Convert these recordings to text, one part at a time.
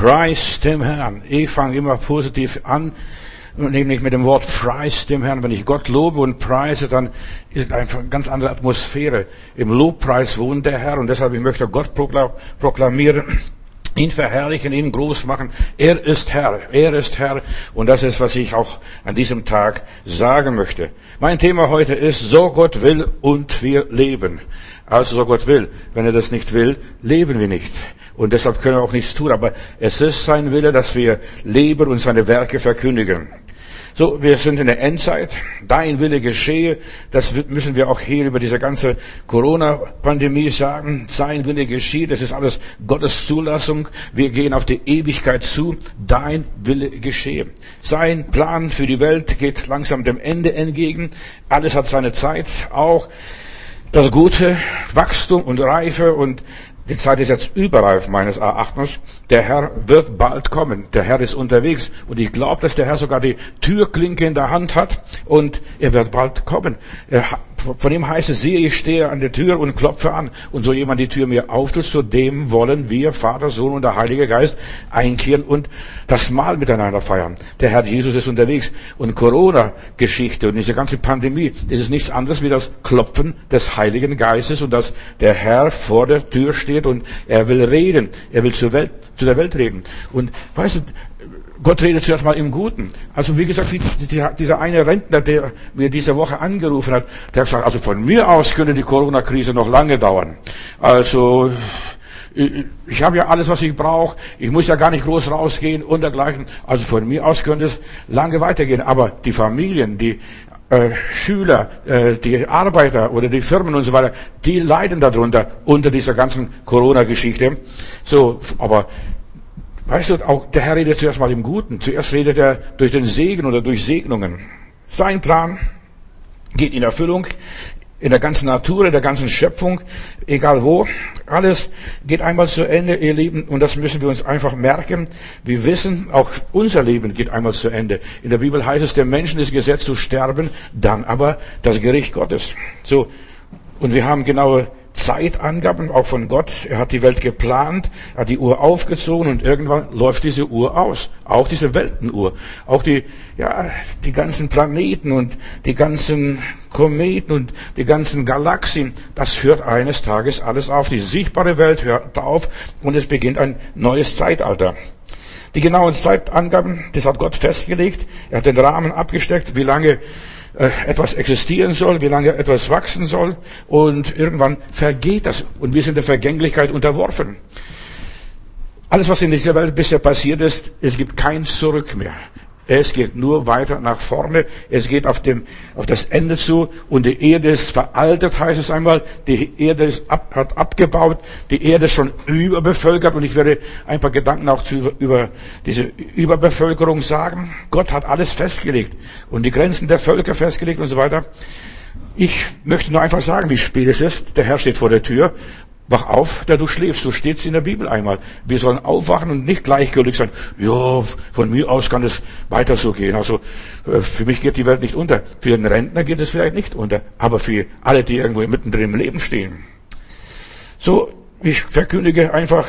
Preis dem Herrn. Ich fange immer positiv an, nämlich mit dem Wort Preis dem Herrn. Wenn ich Gott lobe und preise, dann ist einfach eine ganz andere Atmosphäre. Im Lobpreis wohnt der Herr und deshalb ich möchte Gott proklamieren ihn verherrlichen, ihn groß machen. Er ist Herr, er ist Herr und das ist, was ich auch an diesem Tag sagen möchte. Mein Thema heute ist, so Gott will und wir leben. Also so Gott will. Wenn er das nicht will, leben wir nicht. Und deshalb können wir auch nichts tun. Aber es ist sein Wille, dass wir leben und seine Werke verkündigen. So, wir sind in der Endzeit. Dein Wille geschehe. Das müssen wir auch hier über diese ganze Corona-Pandemie sagen. Sein Wille geschieht. Das ist alles Gottes Zulassung. Wir gehen auf die Ewigkeit zu. Dein Wille geschehe. Sein Plan für die Welt geht langsam dem Ende entgegen. Alles hat seine Zeit. Auch das gute Wachstum und Reife und die Zeit ist jetzt überreif meines Erachtens. Der Herr wird bald kommen. Der Herr ist unterwegs. Und ich glaube, dass der Herr sogar die Türklinke in der Hand hat. Und er wird bald kommen. Er, von ihm heißt es, siehe, ich stehe an der Tür und klopfe an. Und so jemand die Tür mir auftut, zu dem wollen wir, Vater, Sohn und der Heilige Geist, einkehren und das Mahl miteinander feiern. Der Herr Jesus ist unterwegs. Und Corona-Geschichte und diese ganze Pandemie, das ist nichts anderes wie das Klopfen des Heiligen Geistes und dass der Herr vor der Tür steht steht und er will reden. Er will zur Welt, zu der Welt reden. Und weißt du, Gott redet zuerst mal im Guten. Also wie gesagt, dieser eine Rentner, der mir diese Woche angerufen hat, der hat gesagt, also von mir aus könnte die Corona-Krise noch lange dauern. Also ich habe ja alles, was ich brauche. Ich muss ja gar nicht groß rausgehen und dergleichen. Also von mir aus könnte es lange weitergehen. Aber die Familien, die äh, Schüler, äh, die Arbeiter oder die Firmen und so weiter, die leiden darunter unter dieser ganzen Corona-Geschichte. So, aber weißt du, auch der Herr redet zuerst mal im Guten. Zuerst redet er durch den Segen oder durch Segnungen. Sein Plan geht in Erfüllung in der ganzen Natur, in der ganzen Schöpfung, egal wo. Alles geht einmal zu Ende, ihr Lieben, und das müssen wir uns einfach merken. Wir wissen, auch unser Leben geht einmal zu Ende. In der Bibel heißt es, der Menschen ist gesetzt zu sterben, dann aber das Gericht Gottes. So. Und wir haben genaue Zeitangaben, auch von Gott. Er hat die Welt geplant, er hat die Uhr aufgezogen und irgendwann läuft diese Uhr aus. Auch diese Weltenuhr. Auch die, ja, die ganzen Planeten und die ganzen Kometen und die ganzen Galaxien. Das hört eines Tages alles auf. Die sichtbare Welt hört auf und es beginnt ein neues Zeitalter. Die genauen Zeitangaben, das hat Gott festgelegt. Er hat den Rahmen abgesteckt, wie lange etwas existieren soll, wie lange etwas wachsen soll und irgendwann vergeht das und wir sind der Vergänglichkeit unterworfen. Alles, was in dieser Welt bisher passiert ist, es gibt kein Zurück mehr. Es geht nur weiter nach vorne. Es geht auf, dem, auf das Ende zu. Und die Erde ist veraltet, heißt es einmal. Die Erde ist ab, hat abgebaut. Die Erde ist schon überbevölkert. Und ich werde ein paar Gedanken auch zu, über diese Überbevölkerung sagen. Gott hat alles festgelegt. Und die Grenzen der Völker festgelegt und so weiter. Ich möchte nur einfach sagen, wie spät es ist. Der Herr steht vor der Tür Wach auf, da du schläfst. So steht es in der Bibel einmal. Wir sollen aufwachen und nicht gleichgültig sein. Ja, von mir aus kann es weiter so gehen. Also äh, für mich geht die Welt nicht unter. Für den Rentner geht es vielleicht nicht unter. Aber für alle, die irgendwo mittendrin im Leben stehen. So, ich verkündige einfach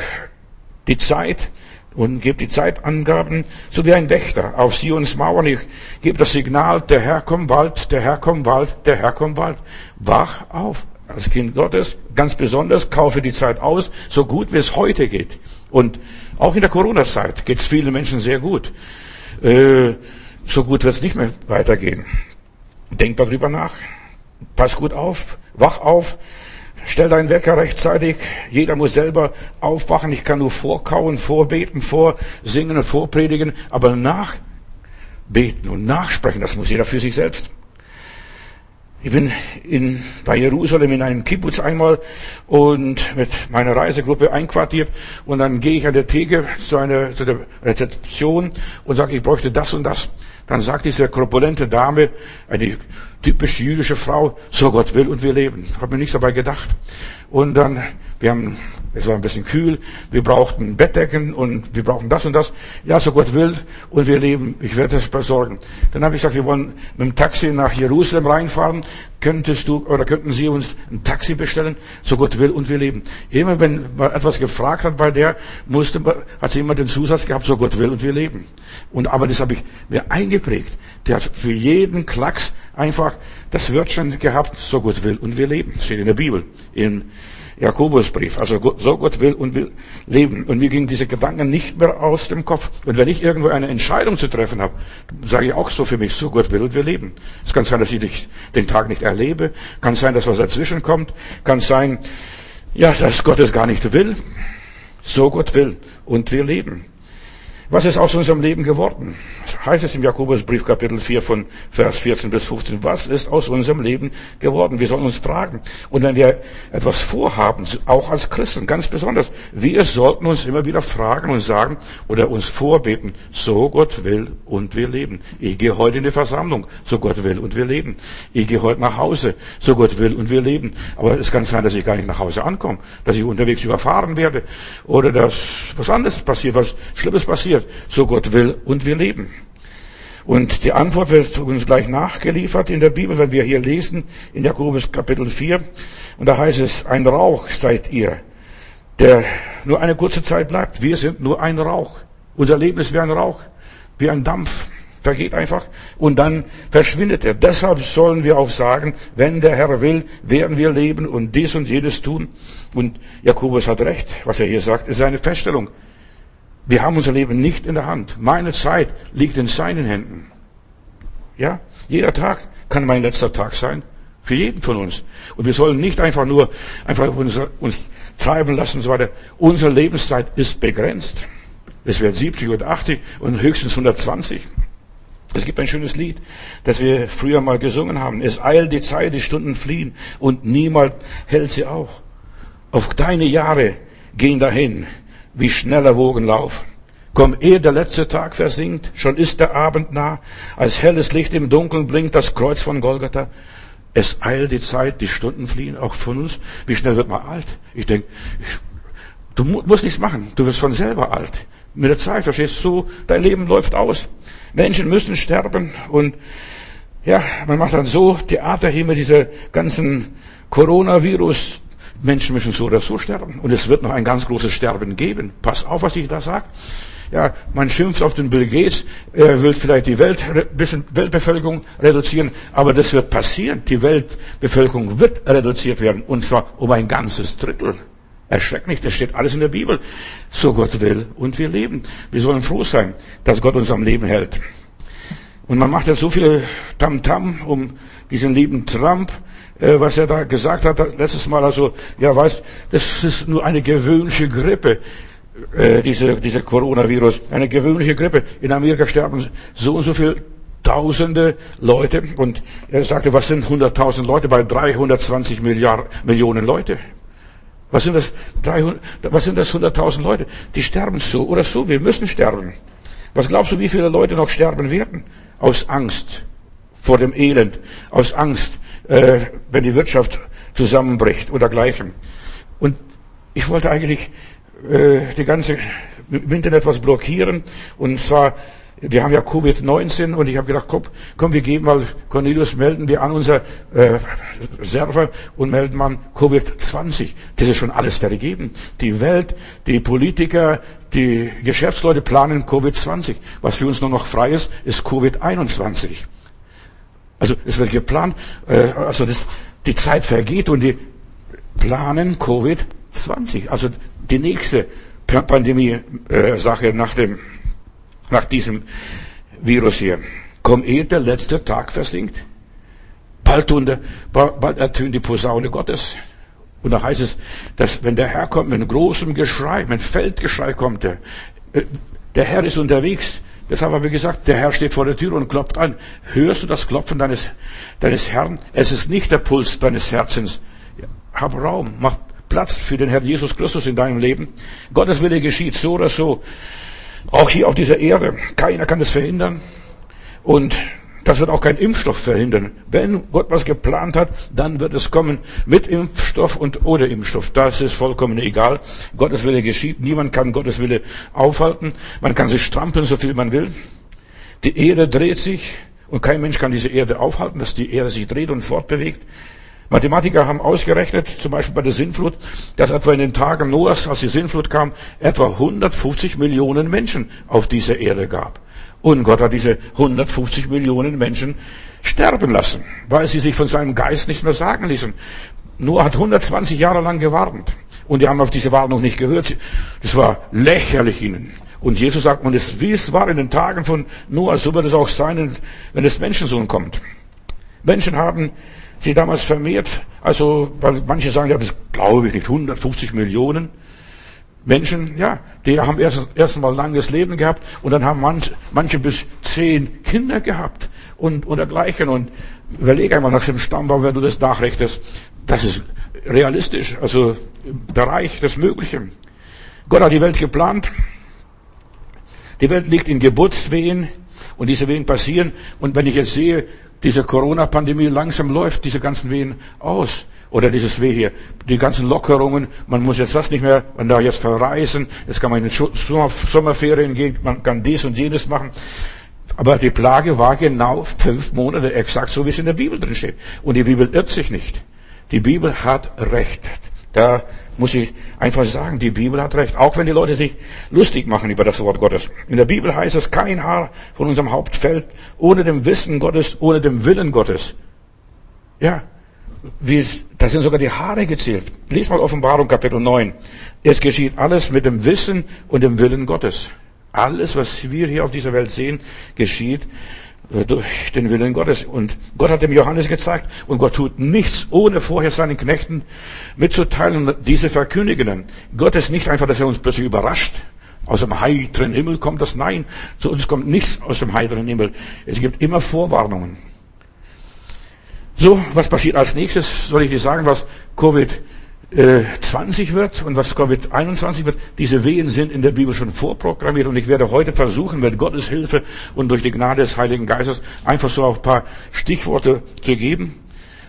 die Zeit und gebe die Zeitangaben, so wie ein Wächter auf Sions Mauern. Ich gebe das Signal, der Herr kommt bald, der Herr kommt bald, der Herr kommt bald. Wach auf, als Kind Gottes, ganz besonders, kaufe die Zeit aus, so gut wie es heute geht. Und auch in der Corona-Zeit geht es vielen Menschen sehr gut. Äh, so gut wird es nicht mehr weitergehen. Denk darüber nach. Pass gut auf. Wach auf. Stell deinen Wecker rechtzeitig. Jeder muss selber aufwachen. Ich kann nur vorkauen, vorbeten, vorsingen und vorpredigen. Aber nachbeten und nachsprechen, das muss jeder für sich selbst. Ich bin in, bei Jerusalem in einem Kibbutz einmal und mit meiner Reisegruppe einquartiert und dann gehe ich an der Theke zu, einer, zu der Rezeption und sage, ich bräuchte das und das. Dann sagt diese korpulente Dame, eine typisch jüdische Frau, so Gott will und wir leben. Habe mir nichts dabei gedacht. Und dann Wir haben, es war ein bisschen kühl, wir brauchten Bettdecken und wir brauchen das und das. Ja, so Gott will und wir leben, ich werde das besorgen. Dann habe ich gesagt, wir wollen mit dem Taxi nach Jerusalem reinfahren. Könntest du oder könnten Sie uns ein Taxi bestellen? So Gott will und wir leben. Immer wenn man etwas gefragt hat bei der, musste, hat sie immer den Zusatz gehabt, so Gott will und wir leben. Und aber das habe ich mir eingeprägt. Der hat für jeden Klacks einfach das Wörtchen gehabt, so Gott will und wir leben. Steht in der Bibel. In Jakobusbrief. Also so Gott will und will leben. Und mir gingen diese Gedanken nicht mehr aus dem Kopf. Und wenn ich irgendwo eine Entscheidung zu treffen habe, sage ich auch so für mich, so Gott will und wir leben. Es kann sein, dass ich nicht, den Tag nicht erlebe. Kann sein, dass was dazwischen kommt. Kann sein, ja, dass Gott es gar nicht will. So Gott will und wir leben. Was ist aus unserem Leben geworden? Heißt es im Jakobusbrief Kapitel 4 von Vers 14 bis 15. Was ist aus unserem Leben geworden? Wir sollen uns fragen. Und wenn wir etwas vorhaben, auch als Christen, ganz besonders, wir sollten uns immer wieder fragen und sagen oder uns vorbeten, so Gott will und wir leben. Ich gehe heute in die Versammlung, so Gott will und wir leben. Ich gehe heute nach Hause, so Gott will und wir leben. Aber es kann sein, dass ich gar nicht nach Hause ankomme, dass ich unterwegs überfahren werde oder dass was anderes passiert, was Schlimmes passiert passiert, so Gott will und wir leben. Und die Antwort wird uns gleich nachgeliefert in der Bibel, wenn wir hier lesen, in Jakobus Kapitel 4. Und da heißt es, ein Rauch seid ihr, der nur eine kurze Zeit bleibt. Wir sind nur ein Rauch. Unser Leben ist wie ein Rauch, wie ein Dampf. Vergeht einfach und dann verschwindet er. Deshalb sollen wir auch sagen, wenn der Herr will, werden wir leben und dies und jedes tun. Und Jakobus hat recht, was er hier sagt, ist eine Feststellung. Wir haben unser Leben nicht in der Hand. Meine Zeit liegt in seinen Händen. Ja, jeder Tag kann mein letzter Tag sein. Für jeden von uns. Und wir sollen nicht einfach nur, einfach uns, uns treiben lassen und so weiter. Unsere Lebenszeit ist begrenzt. Es wird 70 oder 80 und höchstens 120. Es gibt ein schönes Lied, das wir früher mal gesungen haben. Es eilt die Zeit, die Stunden fliehen und niemand hält sie auch. Auf deine Jahre gehen dahin wie schneller Wogenlauf. Komm, ehe der letzte Tag versinkt, schon ist der Abend nah, als helles Licht im Dunkeln blinkt das Kreuz von Golgatha. Es eilt die Zeit, die Stunden fliehen, auch von uns. Wie schnell wird man alt? Ich denke, du musst nichts machen, du wirst von selber alt. Mit der Zeit, verstehst du, dein Leben läuft aus. Menschen müssen sterben und ja, man macht dann so Theater hier mit dieser ganzen Coronavirus, Menschen müssen so oder so sterben. Und es wird noch ein ganz großes Sterben geben. Pass auf, was ich da sage. Ja, man schimpft auf den Bill Gates, er will vielleicht die Welt, bisschen Weltbevölkerung reduzieren, aber das wird passieren. Die Weltbevölkerung wird reduziert werden, und zwar um ein ganzes Drittel. Erschreckt nicht, das steht alles in der Bibel. So Gott will und wir leben. Wir sollen froh sein, dass Gott uns am Leben hält. Und man macht ja so viel Tamtam -Tam um diesen lieben Trump, was er da gesagt hat letztes Mal. Also, ja, weißt, das ist nur eine gewöhnliche Grippe, äh, diese, diese Coronavirus, eine gewöhnliche Grippe. In Amerika sterben so und so viel Tausende Leute. Und er sagte, was sind 100.000 Leute bei 320 Milliarden, Millionen Leute? Was sind das? 300, was sind das 100.000 Leute? Die sterben so oder so. Wir müssen sterben. Was glaubst du, wie viele Leute noch sterben werden? Aus Angst vor dem Elend, aus Angst äh, wenn die Wirtschaft zusammenbricht oder gleichem. Und ich wollte eigentlich äh, die ganze im Internet was blockieren. Und zwar, wir haben ja Covid-19 und ich habe gedacht, komm, komm, wir geben mal, Cornelius, melden wir an unser äh, Server und melden mal Covid-20. Das ist schon alles vergeben. Die Welt, die Politiker, die Geschäftsleute planen Covid-20. Was für uns nur noch frei ist, ist Covid-21. Also es wird geplant, äh, also das, die Zeit vergeht und die planen Covid-20, also die nächste Pandemie-Sache äh, nach dem, nach diesem Virus hier. Komm, ehe der letzte Tag versinkt, bald, unter, bald ertönt die Posaune Gottes. Und da heißt es, dass wenn der Herr kommt mit großem Geschrei, mit Feldgeschrei kommt er, äh, der Herr ist unterwegs, Deshalb habe ich gesagt, der Herr steht vor der Tür und klopft an. Hörst du das Klopfen deines, deines Herrn? Es ist nicht der Puls deines Herzens. Hab Raum, mach Platz für den Herrn Jesus Christus in deinem Leben. Gottes Wille geschieht so oder so. Auch hier auf dieser Erde. Keiner kann das verhindern. Und das wird auch kein Impfstoff verhindern. Wenn Gott was geplant hat, dann wird es kommen mit Impfstoff und ohne Impfstoff. Das ist vollkommen egal. Gottes Wille geschieht. Niemand kann Gottes Wille aufhalten. Man kann sich strampeln, so viel man will. Die Erde dreht sich und kein Mensch kann diese Erde aufhalten, dass die Erde sich dreht und fortbewegt. Mathematiker haben ausgerechnet, zum Beispiel bei der Sintflut, dass etwa in den Tagen Noahs, als die Sintflut kam, etwa 150 Millionen Menschen auf dieser Erde gab. Und Gott hat diese 150 Millionen Menschen sterben lassen, weil sie sich von seinem Geist nichts mehr sagen ließen. Noah hat 120 Jahre lang gewarnt. Und die haben auf diese Warnung nicht gehört. Das war lächerlich ihnen. Und Jesus sagt, und es, wie es war in den Tagen von Noah, so wird es auch sein, wenn das Menschensohn kommt. Menschen haben sie damals vermehrt, also, weil manche sagen, ja, das glaube ich nicht, 150 Millionen Menschen, ja, die haben erst, erst mal langes Leben gehabt und dann haben manche, manche bis zehn Kinder gehabt und, und dergleichen und überlege einmal nach dem Stammbaum, wenn du das nachrechnest, das ist realistisch, also im Bereich des Möglichen. Gott hat die Welt geplant, die Welt liegt in Geburtswehen und diese Wehen passieren. Und wenn ich jetzt sehe, diese Corona-Pandemie langsam läuft diese ganzen Wehen aus. Oder dieses Weh hier, die ganzen Lockerungen, man muss jetzt das nicht mehr, man darf jetzt verreisen, jetzt kann man in den Sommerferien gehen, man kann dies und jenes machen. Aber die Plage war genau fünf Monate, exakt so wie es in der Bibel drin steht. Und die Bibel irrt sich nicht. Die Bibel hat Recht. Da muss ich einfach sagen, die Bibel hat recht. Auch wenn die Leute sich lustig machen über das Wort Gottes. In der Bibel heißt es, kein Haar von unserem Haupt fällt ohne dem Wissen Gottes, ohne dem Willen Gottes. Ja, wie es, da sind sogar die Haare gezählt. Lies mal Offenbarung Kapitel 9. Es geschieht alles mit dem Wissen und dem Willen Gottes. Alles, was wir hier auf dieser Welt sehen, geschieht äh, durch den Willen Gottes. Und Gott hat dem Johannes gezeigt, und Gott tut nichts, ohne vorher seinen Knechten mitzuteilen, diese verkündigen. Gott ist nicht einfach, dass er uns plötzlich überrascht. Aus dem heiteren Himmel kommt das. Nein, zu uns kommt nichts aus dem heiteren Himmel. Es gibt immer Vorwarnungen. So, was passiert als nächstes? Soll ich dir sagen, was Covid 20 wird und was Covid-21 wird, diese Wehen sind in der Bibel schon vorprogrammiert und ich werde heute versuchen, mit Gottes Hilfe und durch die Gnade des Heiligen Geistes einfach so ein paar Stichworte zu geben.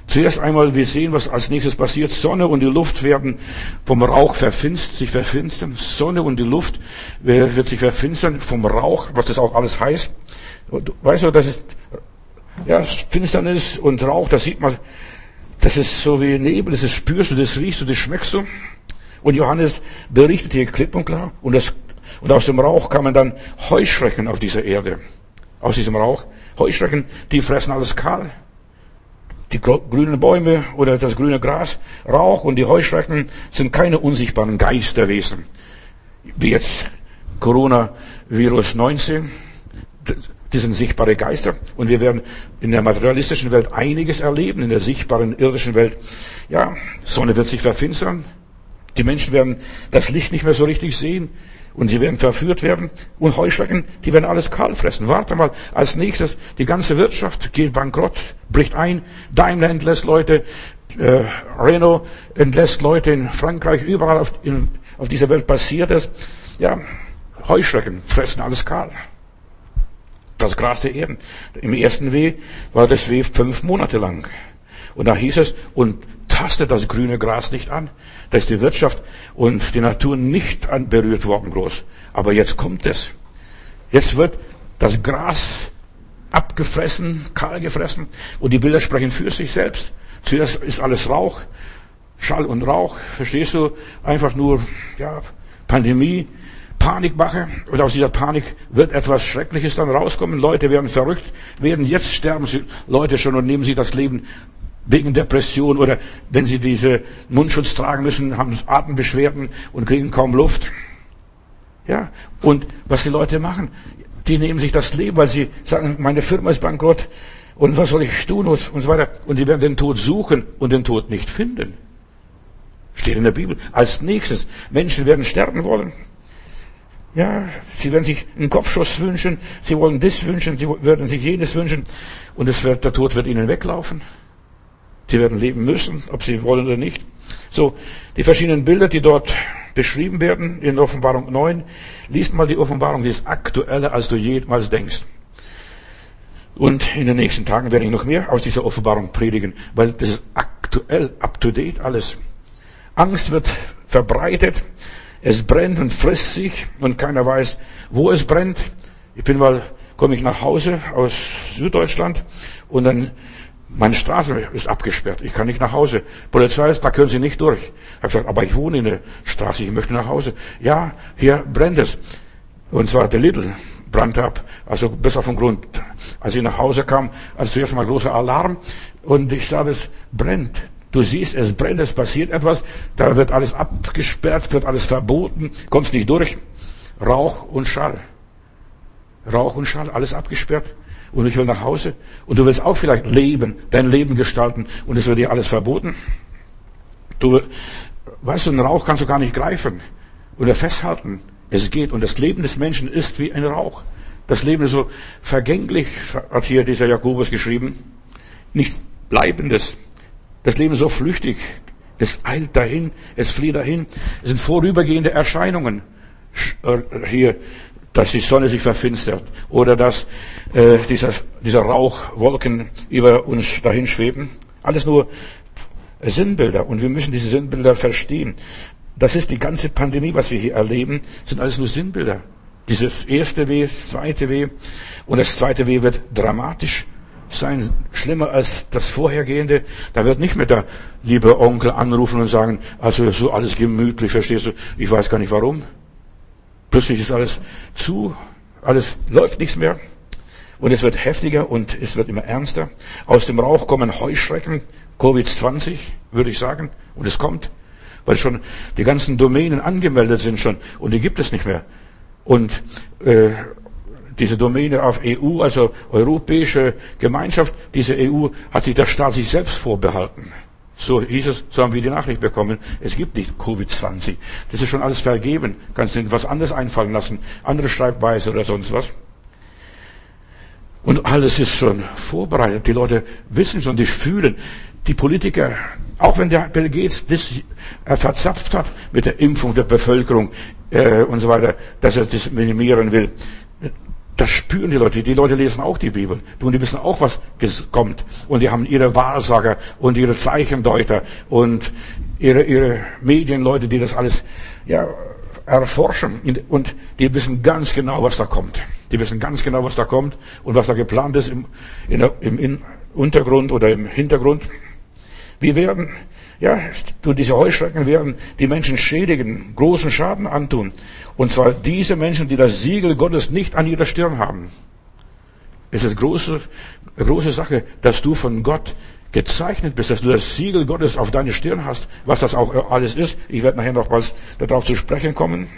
Zuerst einmal, wir sehen, was als nächstes passiert. Sonne und die Luft werden vom Rauch verfinst, sich verfinstern. Sonne und die Luft wird sich verfinstern vom Rauch, was das auch alles heißt. Weißt du, das ist, ja, Finsternis und Rauch, das sieht man das ist so wie Nebel, das spürst du, das riechst du, das schmeckst du. Und Johannes berichtet hier klipp und klar. Und, das, und aus dem Rauch kamen dann Heuschrecken auf dieser Erde. Aus diesem Rauch. Heuschrecken, die fressen alles kahl. Die grünen Bäume oder das grüne Gras, Rauch und die Heuschrecken sind keine unsichtbaren Geisterwesen. Wie jetzt Corona-Virus 19 die sind sichtbare Geister. Und wir werden in der materialistischen Welt einiges erleben, in der sichtbaren irdischen Welt. Ja, Sonne wird sich verfinstern. Die Menschen werden das Licht nicht mehr so richtig sehen. Und sie werden verführt werden. Und Heuschrecken, die werden alles kahl fressen. Warte mal, als nächstes, die ganze Wirtschaft geht bankrott, bricht ein. Daimler entlässt Leute, äh, Renault entlässt Leute in Frankreich, überall auf, in, auf dieser Welt passiert es. Ja, Heuschrecken fressen alles kahl das Gras der Erden. Im ersten Weh war das Weh fünf Monate lang. Und da hieß es, und tastet das grüne Gras nicht an. Da ist die Wirtschaft und die Natur nicht berührt worden groß. Aber jetzt kommt es. Jetzt wird das Gras abgefressen, kahl gefressen und die Bilder sprechen für sich selbst. Zuerst ist alles Rauch, Schall und Rauch, verstehst du? Einfach nur, ja, Pandemie, Panikmache und aus dieser Panik wird etwas Schreckliches dann rauskommen. Leute werden verrückt, werden jetzt sterben sie Leute schon und nehmen sie das Leben wegen Depression oder wenn sie diese Mundschutz tragen müssen, haben Atembeschwerden und kriegen kaum Luft. Ja, und was die Leute machen, die nehmen sich das Leben, weil sie sagen, meine Firma ist bankrott und was soll ich tun und so weiter. Und sie werden den Tod suchen und den Tod nicht finden. Steht in der Bibel. Als nächstes, Menschen werden sterben wollen. Ja, sie werden sich einen Kopfschuss wünschen, sie wollen das wünschen, sie würden sich jenes wünschen und es wird, der Tod wird ihnen weglaufen. Sie werden leben müssen, ob sie wollen oder nicht. So, die verschiedenen Bilder, die dort beschrieben werden in Offenbarung 9, liest mal die Offenbarung, die ist aktueller, als du jemals denkst. Und in den nächsten Tagen werde ich noch mehr aus dieser Offenbarung predigen, weil das ist aktuell, up to date alles. Angst wird verbreitet, es brennt und frisst sich und keiner weiß, wo es brennt. Ich bin mal, komme ich nach Hause aus Süddeutschland und dann meine Straße ist abgesperrt. Ich kann nicht nach Hause. Polizei ist, da können Sie nicht durch. Ich habe gesagt, aber ich wohne in der Straße, ich möchte nach Hause. Ja, hier brennt es. Und zwar der Lidl brannte ab. Also bis auf den Grund. Als ich nach Hause kam, also zuerst mal großer Alarm und ich sah, es brennt. Du siehst, es brennt, es passiert etwas, da wird alles abgesperrt, wird alles verboten, kommst nicht durch. Rauch und Schall. Rauch und Schall, alles abgesperrt. Und ich will nach Hause. Und du willst auch vielleicht leben, dein Leben gestalten. Und es wird dir alles verboten. Du, weißt du, einen Rauch kannst du gar nicht greifen oder festhalten. Es geht. Und das Leben des Menschen ist wie ein Rauch. Das Leben ist so vergänglich, hat hier dieser Jakobus geschrieben. Nichts Bleibendes. Das Leben ist so flüchtig. Es eilt dahin, es flieht dahin. Es sind vorübergehende Erscheinungen. Äh, hier, dass die Sonne sich verfinstert oder dass äh, dieser, dieser Rauchwolken über uns dahin schweben. Alles nur Sinnbilder und wir müssen diese Sinnbilder verstehen. Das ist die ganze Pandemie, was wir hier erleben, sind alles nur Sinnbilder. Dieses erste Weh, das zweite Weh und das zweite Weh wird dramatisch sein, schlimmer als das vorhergehende. Da wird nicht mehr der liebe Onkel anrufen und sagen, also so alles gemütlich, verstehst du? Ich weiß gar nicht warum. Plötzlich ist alles zu, alles läuft nichts mehr. Und es wird heftiger und es wird immer ernster. Aus dem Rauch kommen Heuschrecken, Covid-20, würde ich sagen. Und es kommt, weil schon die ganzen Domänen angemeldet sind schon und die gibt es nicht mehr. Und äh, diese Domäne auf EU, also Europäische Gemeinschaft, diese EU hat sich der Staat sich selbst vorbehalten. So hieß es, so haben wir die Nachricht bekommen. Es gibt nicht Covid-20. Das ist schon alles vergeben. Kannst du was anderes einfallen lassen. Andere Schreibweise oder sonst was. Und alles ist schon vorbereitet. Die Leute wissen schon, die fühlen. Die Politiker, auch wenn der Bill Gates das äh, verzapft hat mit der Impfung der Bevölkerung äh, und so weiter, dass er das minimieren will, das spüren die Leute. Die Leute lesen auch die Bibel. Und die wissen auch, was kommt. Und die haben ihre Wahrsager und ihre Zeichendeuter und ihre, ihre Medienleute, die das alles, ja, erforschen. Und die wissen ganz genau, was da kommt. Die wissen ganz genau, was da kommt und was da geplant ist im, in, im Untergrund oder im Hintergrund. Wir werden ja, durch diese Heuschrecken werden die Menschen schädigen, großen Schaden antun. Und zwar diese Menschen, die das Siegel Gottes nicht an ihrer Stirn haben. Es ist große, große Sache, dass du von Gott gezeichnet bist, dass du das Siegel Gottes auf deine Stirn hast, was das auch alles ist. Ich werde nachher noch was darauf zu sprechen kommen.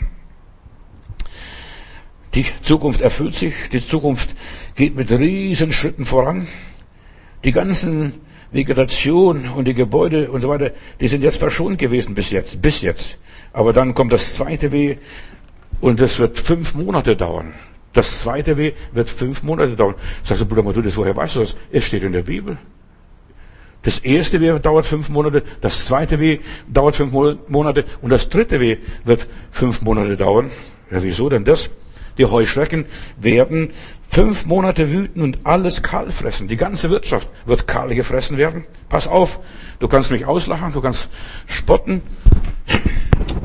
Die Zukunft erfüllt sich, die Zukunft geht mit riesen Schritten voran. Die ganzen Vegetation und die Gebäude und so weiter, die sind jetzt verschont gewesen bis jetzt, bis jetzt. Aber dann kommt das zweite Weh und das wird fünf Monate dauern. Das zweite Weh wird fünf Monate dauern. Sagst du, Bruder Matthäus, woher weißt du das? Es steht in der Bibel. Das erste Weh dauert fünf Monate, das zweite Weh dauert fünf Monate und das dritte Weh wird fünf Monate dauern. Ja, wieso denn das? Die Heuschrecken werden fünf Monate wüten und alles kahl fressen. Die ganze Wirtschaft wird kahl gefressen werden. Pass auf, du kannst mich auslachen, du kannst spotten.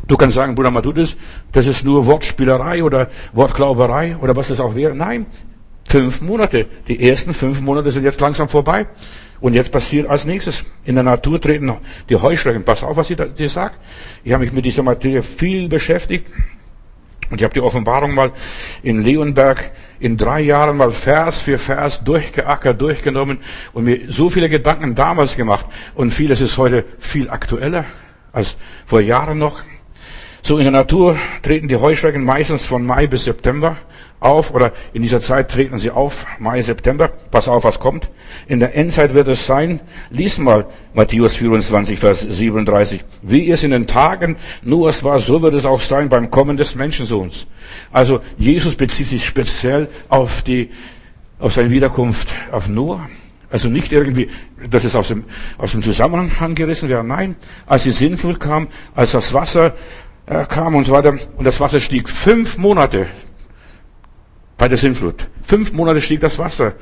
Du kannst sagen, Bruder Matudis, das ist nur Wortspielerei oder Wortglauberei oder was das auch wäre. Nein, fünf Monate. Die ersten fünf Monate sind jetzt langsam vorbei. Und jetzt passiert als nächstes. In der Natur treten die Heuschrecken. Pass auf, was ich dir sage. Ich habe mich mit dieser Materie viel beschäftigt. Und ich habe die Offenbarung mal in Leonberg in drei Jahren mal Vers für Vers durchgeackert, durchgenommen und mir so viele Gedanken damals gemacht. Und vieles ist heute viel aktueller als vor Jahren noch. So in der Natur treten die Heuschrecken meistens von Mai bis September auf oder in dieser Zeit treten sie auf, Mai, September. Pass auf, was kommt. In der Endzeit wird es sein, lies mal Matthäus 24, Vers 37. Wie es in den Tagen Noahs war, so wird es auch sein beim Kommen des Menschensohns. Also Jesus bezieht sich speziell auf die, auf seine Wiederkunft auf Noah. Also nicht irgendwie, dass es aus dem, aus dem Zusammenhang gerissen wäre. Nein, als die Sinnflut kam, als das Wasser äh, kam und so weiter, und das Wasser stieg fünf Monate bei der Sintflut. Fünf Monate stieg das Wasser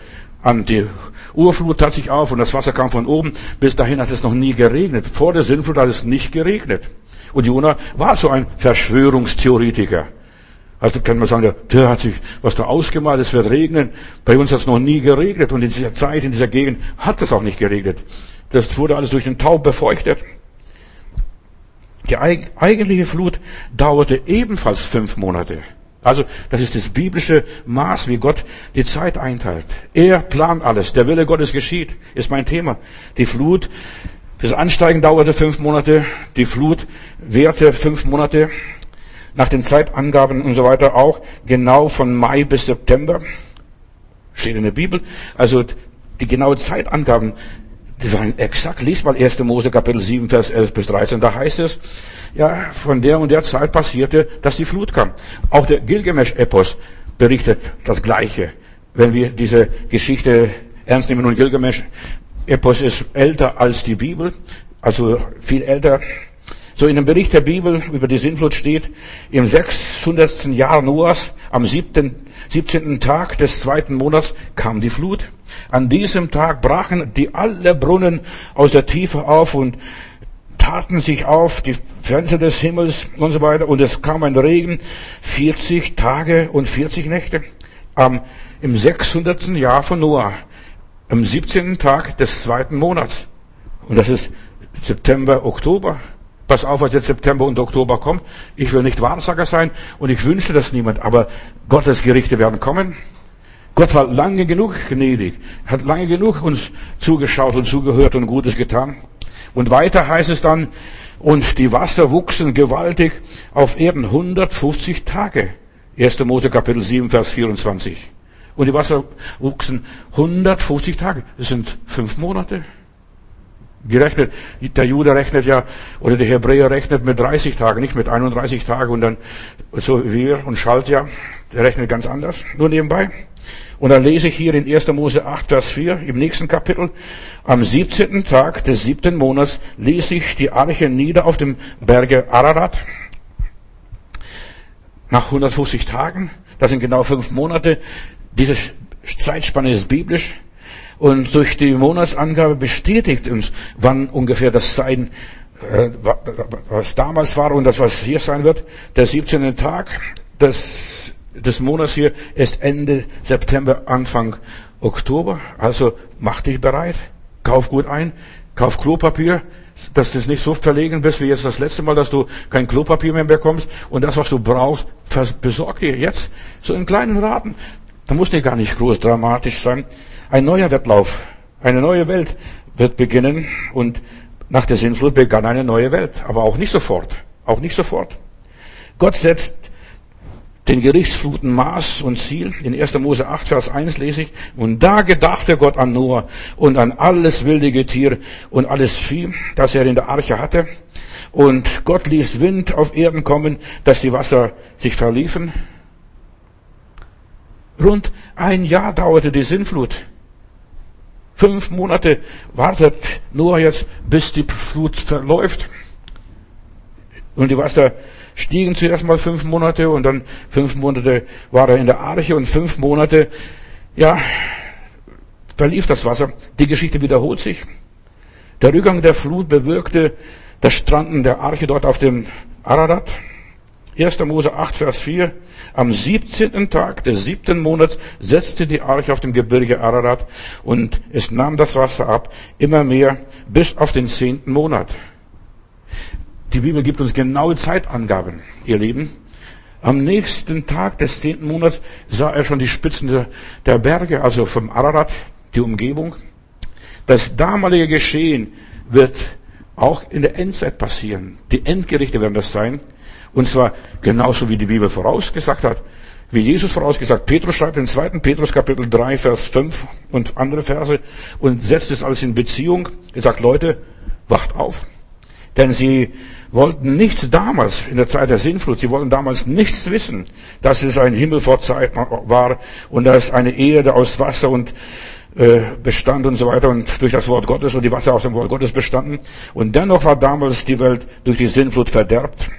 an. Die Urflut tat sich auf und das Wasser kam von oben. Bis dahin hat es noch nie geregnet. Vor der Sintflut hat es nicht geregnet. Und Jona war so ein Verschwörungstheoretiker. Also kann man sagen, der hat sich was da ausgemalt, es wird regnen. Bei uns hat es noch nie geregnet und in dieser Zeit, in dieser Gegend hat es auch nicht geregnet. Das wurde alles durch den Taub befeuchtet. Die eigentliche Flut dauerte ebenfalls fünf Monate. Also, das ist das biblische Maß, wie Gott die Zeit einteilt. Er plant alles. Der Wille Gottes geschieht, ist mein Thema. Die Flut, das Ansteigen dauerte fünf Monate. Die Flut währte fünf Monate. Nach den Zeitangaben und so weiter auch genau von Mai bis September. Steht in der Bibel. Also, die genaue Zeitangaben die waren exakt. Lies mal 1. Mose Kapitel 7, Vers 11 bis 13. Da heißt es, ja, von der und der Zeit passierte, dass die Flut kam. Auch der Gilgamesch-Epos berichtet das Gleiche. Wenn wir diese Geschichte ernst nehmen und Gilgamesch-Epos ist älter als die Bibel, also viel älter. So in dem Bericht der Bibel über die Sintflut steht, im 600. Jahr Noahs, am 7. 17. Tag des zweiten Monats kam die Flut. An diesem Tag brachen die alle Brunnen aus der Tiefe auf und taten sich auf, die Fenster des Himmels und so weiter. Und es kam ein Regen, 40 Tage und 40 Nächte. Am, Im 600. Jahr von Noah, am 17. Tag des zweiten Monats. Und das ist September, Oktober. Pass auf, was jetzt September und Oktober kommt. Ich will nicht Wahrsager sein und ich wünsche das niemand, aber Gottes Gerichte werden kommen. Gott war lange genug gnädig, hat lange genug uns zugeschaut und zugehört und Gutes getan. Und weiter heißt es dann, und die Wasser wuchsen gewaltig auf Erden 150 Tage. 1. Mose Kapitel 7, Vers 24. Und die Wasser wuchsen 150 Tage. Das sind fünf Monate. Gerechnet, der Jude rechnet ja, oder der Hebräer rechnet mit 30 Tagen, nicht mit 31 Tagen und dann, so wie wir und Schalt ja, der rechnet ganz anders, nur nebenbei. Und dann lese ich hier in 1. Mose 8, Vers 4 im nächsten Kapitel. Am 17. Tag des siebten Monats ließ ich die Arche nieder auf dem Berge Ararat. Nach 150 Tagen, das sind genau fünf Monate. Diese Zeitspanne ist biblisch. Und durch die Monatsangabe bestätigt uns, wann ungefähr das Sein, äh, was damals war und das, was hier sein wird. Der 17. Tag des des Monats hier ist Ende September, Anfang Oktober. Also mach dich bereit, kauf gut ein, kauf Klopapier, dass du nicht so verlegen bist wie jetzt das letzte Mal, dass du kein Klopapier mehr bekommst und das, was du brauchst, besorg dir jetzt so in kleinen Raten. Da muss dir gar nicht groß dramatisch sein. Ein neuer Wettlauf, eine neue Welt wird beginnen und nach der Sinnflut begann eine neue Welt, aber auch nicht sofort, auch nicht sofort. Gott setzt den Gerichtsfluten Maß und Ziel. In 1. Mose 8, Vers 1 lese ich, und da gedachte Gott an Noah und an alles wilde Getier und alles Vieh, das er in der Arche hatte. Und Gott ließ Wind auf Erden kommen, dass die Wasser sich verliefen. Rund ein Jahr dauerte die Sinnflut. Fünf Monate wartet Noah jetzt, bis die Flut verläuft. Und die Wasser stiegen zuerst mal fünf Monate und dann fünf Monate war er in der Arche und fünf Monate, ja, verlief das Wasser. Die Geschichte wiederholt sich. Der Rückgang der Flut bewirkte das Stranden der Arche dort auf dem Ararat. 1. Mose 8, Vers 4. Am 17. Tag des siebten Monats setzte die Arche auf dem Gebirge Ararat und es nahm das Wasser ab, immer mehr, bis auf den zehnten Monat. Die Bibel gibt uns genaue Zeitangaben, ihr Lieben. Am nächsten Tag des zehnten Monats sah er schon die Spitzen der Berge, also vom Ararat, die Umgebung. Das damalige Geschehen wird auch in der Endzeit passieren. Die Endgerichte werden das sein. Und zwar genauso wie die Bibel vorausgesagt hat. Wie Jesus vorausgesagt. Petrus schreibt in 2. Petrus Kapitel 3, Vers 5 und andere Verse und setzt es alles in Beziehung. Er sagt, Leute, wacht auf. Denn sie wollten nichts damals, in der Zeit der Sinnflut, sie wollten damals nichts wissen, dass es ein Himmel vor Zeit war und dass eine Erde aus Wasser und äh, bestand und so weiter und durch das Wort Gottes und die Wasser aus dem Wort Gottes bestanden. Und dennoch war damals die Welt durch die Sinnflut verderbt.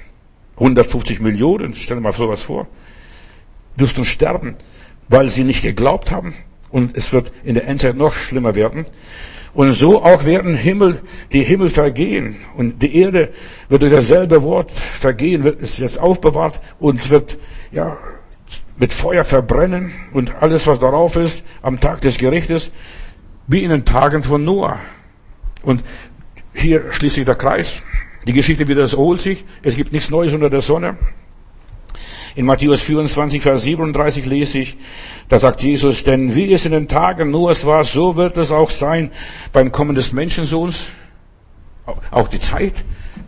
150 Millionen, stell dir mal sowas vor, durften sterben, weil sie nicht geglaubt haben Und es wird in der Endzeit noch schlimmer werden. Und so auch werden Himmel, die Himmel vergehen. Und die Erde wird durch dasselbe Wort vergehen, wird, ist jetzt aufbewahrt und wird, ja, mit Feuer verbrennen und alles, was darauf ist, am Tag des Gerichtes, wie in den Tagen von Noah. Und hier schließt sich der Kreis. Die Geschichte wiederholt sich. Es gibt nichts Neues unter der Sonne. In Matthäus 24, Vers 37 lese ich, da sagt Jesus, denn wie es in den Tagen Noahs war, so wird es auch sein beim Kommen des Menschensohns. Auch die Zeit,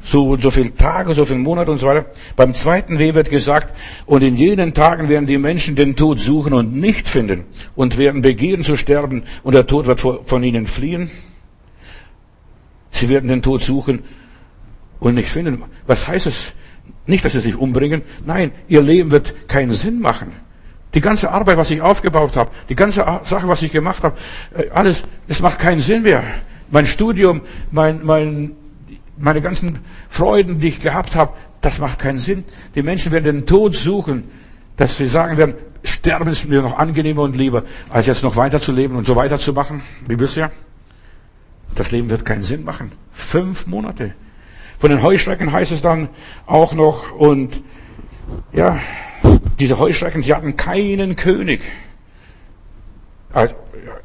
so und so viele Tage, so viele Monate und so weiter. Beim zweiten Weh wird gesagt, und in jenen Tagen werden die Menschen den Tod suchen und nicht finden und werden begehren zu sterben und der Tod wird von ihnen fliehen. Sie werden den Tod suchen und nicht finden. Was heißt es? Nicht, dass sie sich umbringen. Nein, ihr Leben wird keinen Sinn machen. Die ganze Arbeit, was ich aufgebaut habe, die ganze Sache, was ich gemacht habe, äh, alles, es macht keinen Sinn mehr. Mein Studium, mein, mein, meine ganzen Freuden, die ich gehabt habe, das macht keinen Sinn. Die Menschen werden den Tod suchen, dass sie sagen werden, sterben ist mir noch angenehmer und lieber, als jetzt noch weiterzuleben und so weiterzumachen, wie bisher. Das Leben wird keinen Sinn machen. Fünf Monate. Von den Heuschrecken heißt es dann auch noch, und ja, diese Heuschrecken, sie hatten keinen König. Also,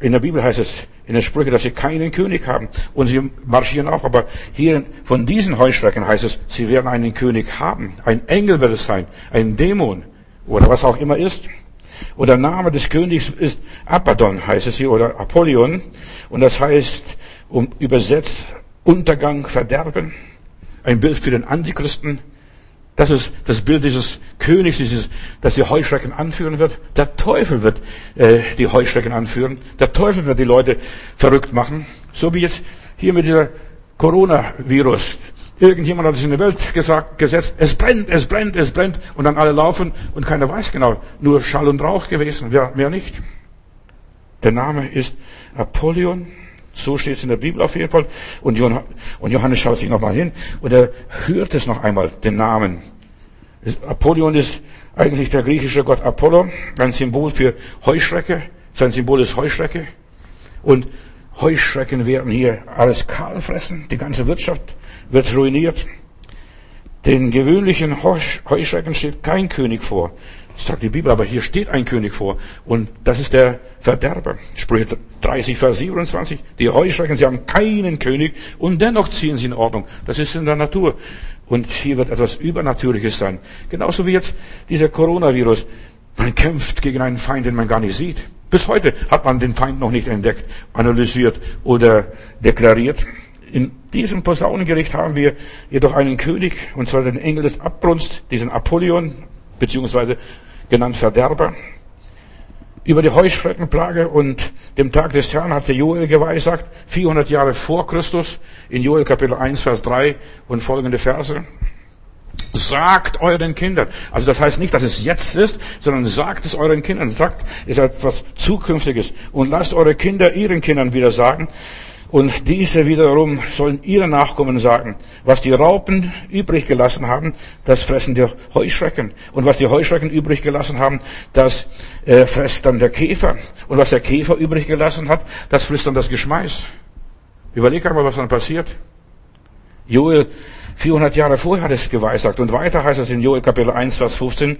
in der Bibel heißt es, in den Sprüchen, dass sie keinen König haben. Und sie marschieren auf. Aber hier von diesen Heuschrecken heißt es, sie werden einen König haben. Ein Engel wird es sein. Ein Dämon. Oder was auch immer ist. Und der Name des Königs ist Abaddon, heißt es hier, oder Apollyon. Und das heißt, um übersetzt, Untergang, Verderben ein Bild für den Antichristen. Das ist das Bild dieses Königs, dieses, das die Heuschrecken anführen wird. Der Teufel wird äh, die Heuschrecken anführen. Der Teufel wird die Leute verrückt machen. So wie jetzt hier mit dieser Coronavirus. Irgendjemand hat es in der Welt gesagt, gesetzt, es brennt, es brennt, es brennt. Und dann alle laufen und keiner weiß genau. Nur Schall und Rauch gewesen, wer, wer nicht. Der Name ist Apollyon. So steht es in der Bibel auf jeden Fall. Und Johannes schaut sich nochmal hin und er hört es noch einmal, den Namen. Apollyon ist eigentlich der griechische Gott Apollo, ein Symbol für Heuschrecke. Sein Symbol ist Heuschrecke. Und Heuschrecken werden hier alles kahl fressen. Die ganze Wirtschaft wird ruiniert. Den gewöhnlichen Heuschrecken steht kein König vor. Das sagt die Bibel, aber hier steht ein König vor. Und das ist der Verderber. Sprüche 30, Vers 27. Die Heuschrecken, sie haben keinen König und dennoch ziehen sie in Ordnung. Das ist in der Natur. Und hier wird etwas Übernatürliches sein. Genauso wie jetzt dieser Coronavirus. Man kämpft gegen einen Feind, den man gar nicht sieht. Bis heute hat man den Feind noch nicht entdeckt, analysiert oder deklariert. In diesem Posaunengericht haben wir jedoch einen König, und zwar den Engel des Abbrunst, diesen Apollyon, beziehungsweise genannt Verderber. Über die Heuschreckenplage und dem Tag des Herrn hatte Joel geweissagt, 400 Jahre vor Christus, in Joel Kapitel 1, Vers 3 und folgende Verse. Sagt euren Kindern. Also das heißt nicht, dass es jetzt ist, sondern sagt es euren Kindern. Sagt, es etwas Zukünftiges. Und lasst eure Kinder ihren Kindern wieder sagen, und diese wiederum sollen ihre Nachkommen sagen, was die Raupen übrig gelassen haben, das fressen die Heuschrecken. Und was die Heuschrecken übrig gelassen haben, das äh, frisst dann der Käfer. Und was der Käfer übrig gelassen hat, das frisst dann das Geschmeiß. Überleg einmal, was dann passiert. Joel 400 Jahre vorher hat es geweissagt. Und weiter heißt es in Joel Kapitel 1, Vers 15,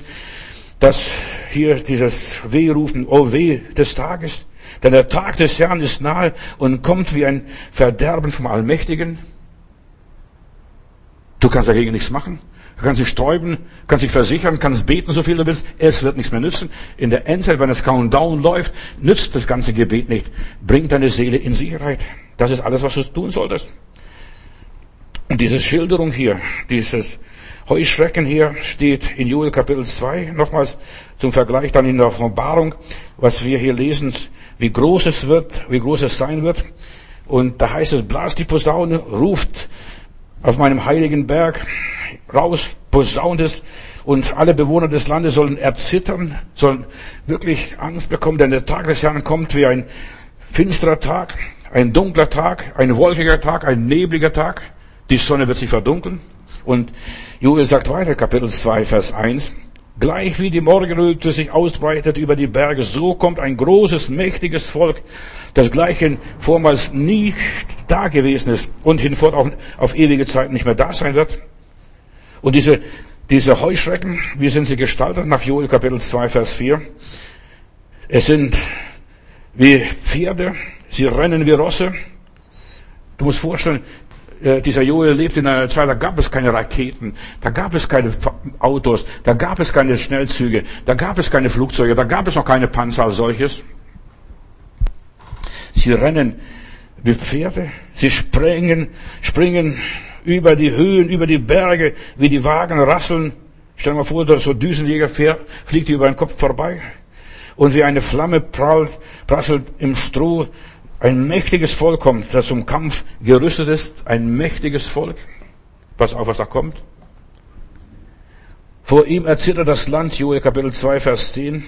dass hier dieses Wehrufen, oh weh des Tages, denn der Tag des Herrn ist nahe und kommt wie ein Verderben vom Allmächtigen. Du kannst dagegen nichts machen. Du kannst dich sträuben, kannst dich versichern, kannst beten, so viel du willst. Es wird nichts mehr nützen. In der Endzeit, wenn das Countdown läuft, nützt das ganze Gebet nicht. Bring deine Seele in Sicherheit. Das ist alles, was du tun solltest. Und diese Schilderung hier, dieses Heuschrecken hier steht in Joel Kapitel 2, nochmals zum Vergleich dann in der Offenbarung, was wir hier lesen, wie groß es wird, wie groß es sein wird. Und da heißt es, blast die Posaune, ruft auf meinem heiligen Berg raus, posaunt es, und alle Bewohner des Landes sollen erzittern, sollen wirklich Angst bekommen, denn der Tag des Herrn kommt wie ein finsterer Tag, ein dunkler Tag, ein wolkiger Tag, ein nebliger Tag. Die Sonne wird sich verdunkeln. Und Joel sagt weiter, Kapitel 2, Vers 1, Gleich wie die Morgenröte sich ausbreitet über die Berge, so kommt ein großes, mächtiges Volk, das gleichen vormals nie da gewesen ist und hinfort auch auf ewige Zeit nicht mehr da sein wird. Und diese, diese Heuschrecken, wie sind sie gestaltet? Nach Joel Kapitel 2, Vers 4. Es sind wie Pferde, sie rennen wie Rosse. Du musst vorstellen, dieser Joel lebt in einer Zeit, da gab es keine Raketen, da gab es keine Autos, da gab es keine Schnellzüge, da gab es keine Flugzeuge, da gab es noch keine Panzer als solches. Sie rennen wie Pferde, sie springen, springen über die Höhen, über die Berge, wie die Wagen rasseln. Stell dir mal vor, so Düsenjäger fährt, fliegt über den Kopf vorbei. Und wie eine Flamme prallt, prasselt im Stroh ein mächtiges Volk kommt, das zum Kampf gerüstet ist. Ein mächtiges Volk. Pass auf, was da kommt. Vor ihm erzittert das Land, Joel Kapitel 2, Vers 10.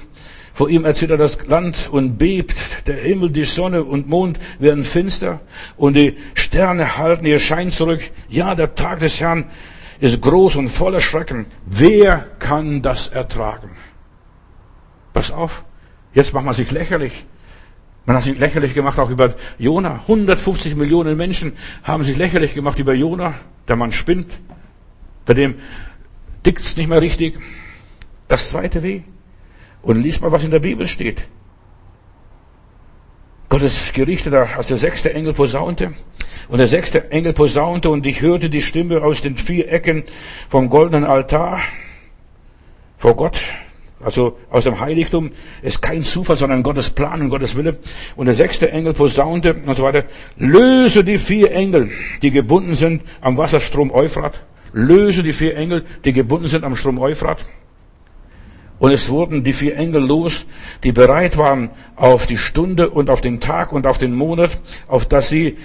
Vor ihm erzittert das Land und bebt. Der Himmel, die Sonne und Mond werden finster und die Sterne halten ihr Schein zurück. Ja, der Tag des Herrn ist groß und voller Schrecken. Wer kann das ertragen? Pass auf. Jetzt macht man sich lächerlich. Man hat sich lächerlich gemacht auch über Jona. 150 Millionen Menschen haben sich lächerlich gemacht über Jona. Der Mann spinnt. Bei dem dickt's nicht mehr richtig. Das zweite Weh. Und lies mal, was in der Bibel steht. Gottes Gerichte, als der sechste Engel posaunte. Und der sechste Engel posaunte und ich hörte die Stimme aus den vier Ecken vom goldenen Altar vor Gott, also aus dem Heiligtum, ist kein Zufall, sondern Gottes Plan und Gottes Wille. Und der sechste Engel posaunte und so weiter, löse die vier Engel, die gebunden sind am Wasserstrom Euphrat. Löse die vier Engel, die gebunden sind am Strom Euphrat. Und es wurden die vier Engel los, die bereit waren auf die Stunde und auf den Tag und auf den Monat, auf dass sie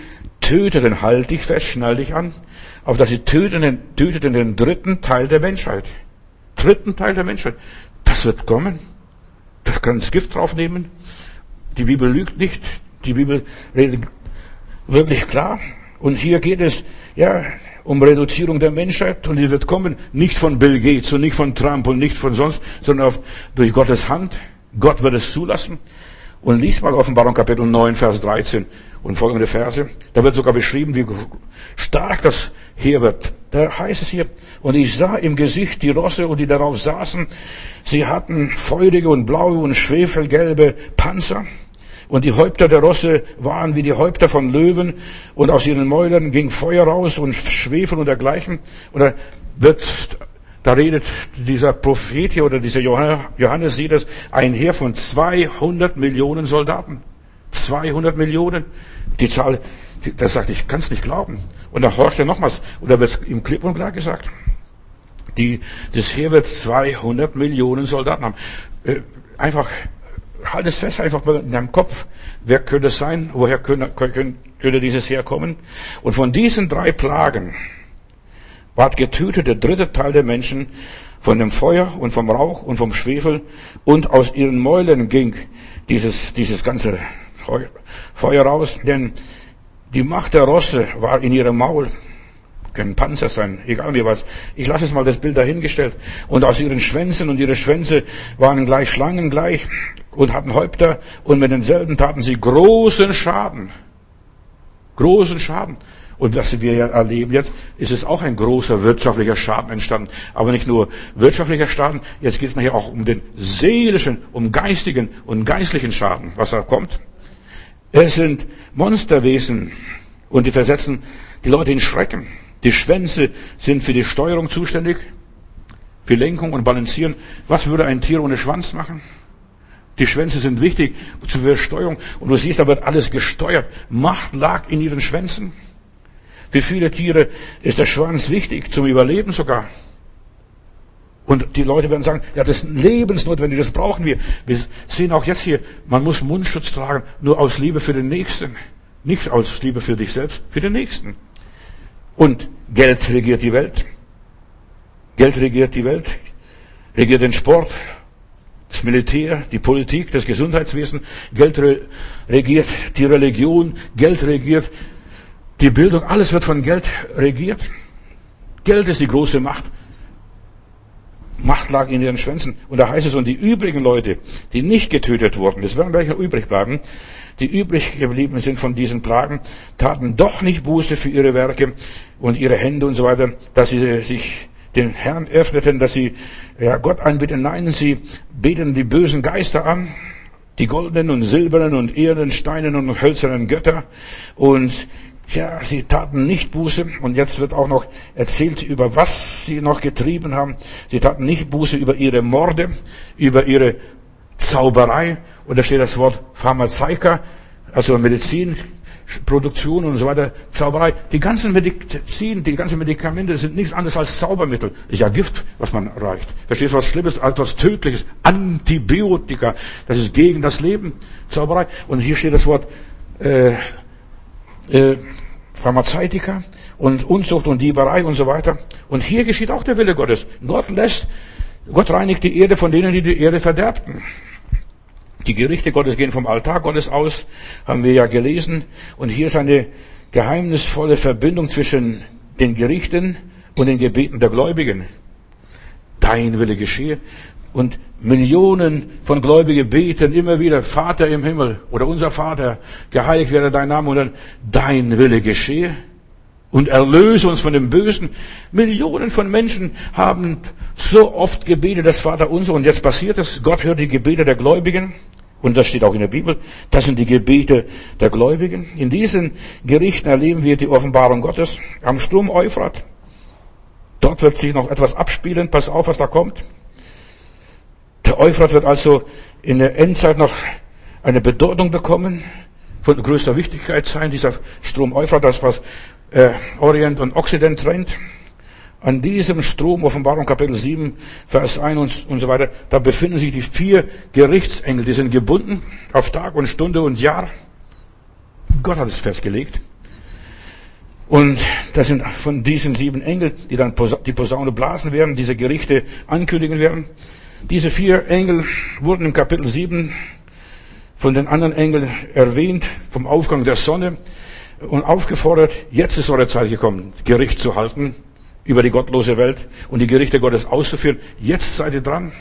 töteten, halt dich fest, schnall dich an, auf dass sie töteten, töteten den dritten Teil der Menschheit. Dritten Teil der Menschheit. Das wird kommen. Das kann das Gift draufnehmen. Die Bibel lügt nicht. Die Bibel redet wirklich klar. Und hier geht es, ja, um Reduzierung der Menschheit und die wird kommen, nicht von Bill Gates und nicht von Trump und nicht von sonst, sondern auf, durch Gottes Hand. Gott wird es zulassen. Und lies mal Offenbarung Kapitel 9, Vers 13 und folgende Verse. Da wird sogar beschrieben, wie stark das Heer wird. Da heißt es hier, und ich sah im Gesicht die Rosse und die darauf saßen, sie hatten feurige und blaue und schwefelgelbe Panzer und die Häupter der Rosse waren wie die Häupter von Löwen und aus ihren Mäulern ging Feuer raus und Schwefel und dergleichen. Oder wird, da redet dieser Prophet hier oder dieser Johannes sieht es, ein Heer von 200 Millionen Soldaten. 200 Millionen. Die Zahl, das sagt, ich kann es nicht glauben. Und da horcht er nochmals, und da wird ihm klipp und klar gesagt, die, das Heer wird 200 Millionen Soldaten haben. Äh, einfach halt es fest einfach mal in deinem Kopf. Wer könnte es sein? Woher könnte, könnte dieses herkommen? Und von diesen drei Plagen ward getötet der dritte Teil der Menschen von dem Feuer und vom Rauch und vom Schwefel und aus ihren Mäulen ging dieses, dieses ganze Feuer raus, denn die Macht der Rosse war in ihrem Maul können Panzer sein, egal wie was. Ich lasse es mal das Bild dahingestellt. Und aus ihren Schwänzen und ihre Schwänze waren gleich Schlangen gleich und hatten Häupter und mit denselben taten sie großen Schaden. Großen Schaden. Und was wir ja erleben jetzt, ist es auch ein großer wirtschaftlicher Schaden entstanden. Aber nicht nur wirtschaftlicher Schaden, jetzt geht es nachher auch um den seelischen, um geistigen und geistlichen Schaden, was da kommt. Es sind Monsterwesen und die versetzen die Leute in Schrecken. Die Schwänze sind für die Steuerung zuständig, für Lenkung und Balancieren. Was würde ein Tier ohne Schwanz machen? Die Schwänze sind wichtig zur Steuerung. Und du siehst, da wird alles gesteuert. Macht lag in ihren Schwänzen. Für viele Tiere ist der Schwanz wichtig, zum Überleben sogar. Und die Leute werden sagen, ja, das ist lebensnotwendig, das brauchen wir. Wir sehen auch jetzt hier, man muss Mundschutz tragen, nur aus Liebe für den Nächsten. Nicht aus Liebe für dich selbst, für den Nächsten. Und Geld regiert die Welt. Geld regiert die Welt, regiert den Sport, das Militär, die Politik, das Gesundheitswesen, Geld regiert die Religion, Geld regiert die Bildung, alles wird von Geld regiert. Geld ist die große Macht. Macht lag in ihren Schwänzen. Und da heißt es, und die übrigen Leute, die nicht getötet wurden, es werden welche übrig bleiben, die übrig geblieben sind von diesen Plagen, taten doch nicht Buße für ihre Werke und ihre Hände und so weiter, dass sie sich den Herrn öffneten, dass sie ja, Gott anbeten. Nein, sie beten die bösen Geister an, die goldenen und silbernen und ehernen, steinen und hölzernen Götter. Und ja, sie taten nicht Buße. Und jetzt wird auch noch erzählt, über was sie noch getrieben haben. Sie taten nicht Buße über ihre Morde, über ihre Zauberei. Und da steht das Wort Pharmazeika, also Medizin, Produktion und so weiter, Zauberei. Die ganzen Medizin, die ganzen Medikamente sind nichts anderes als Zaubermittel. Ist ja Gift, was man reicht. Verstehst du, was Schlimmes, etwas Tödliches, Antibiotika. Das ist gegen das Leben, Zauberei. Und hier steht das Wort äh, äh, Pharmazeutika und Unzucht und Dieberei und so weiter. Und hier geschieht auch der Wille Gottes. Gott lässt, Gott reinigt die Erde von denen, die die Erde verderbten. Die Gerichte Gottes gehen vom Altar Gottes aus, haben wir ja gelesen. Und hier ist eine geheimnisvolle Verbindung zwischen den Gerichten und den Gebeten der Gläubigen. Dein Wille geschehe. Und Millionen von Gläubigen beten immer wieder, Vater im Himmel oder unser Vater, geheiligt werde dein Name und dann dein Wille geschehe und erlöse uns von dem Bösen. Millionen von Menschen haben so oft gebetet, das Vater unser, und jetzt passiert es. Gott hört die Gebete der Gläubigen. Und das steht auch in der Bibel. Das sind die Gebete der Gläubigen. In diesen Gerichten erleben wir die Offenbarung Gottes am Sturm Euphrat. Dort wird sich noch etwas abspielen. Pass auf, was da kommt. Euphrat wird also in der Endzeit noch eine Bedeutung bekommen, von größter Wichtigkeit sein. Dieser Strom Euphrat, das was äh, Orient und Occident trennt. An diesem Strom, Offenbarung Kapitel 7, Vers 1 und, und so weiter, da befinden sich die vier Gerichtsengel, die sind gebunden auf Tag und Stunde und Jahr. Gott hat es festgelegt. Und das sind von diesen sieben Engeln, die dann die Posaune blasen werden, diese Gerichte ankündigen werden. Diese vier Engel wurden im Kapitel 7 von den anderen Engeln erwähnt, vom Aufgang der Sonne und aufgefordert, jetzt ist eure Zeit gekommen, Gericht zu halten über die gottlose Welt und die Gerichte Gottes auszuführen. Jetzt seid ihr dran.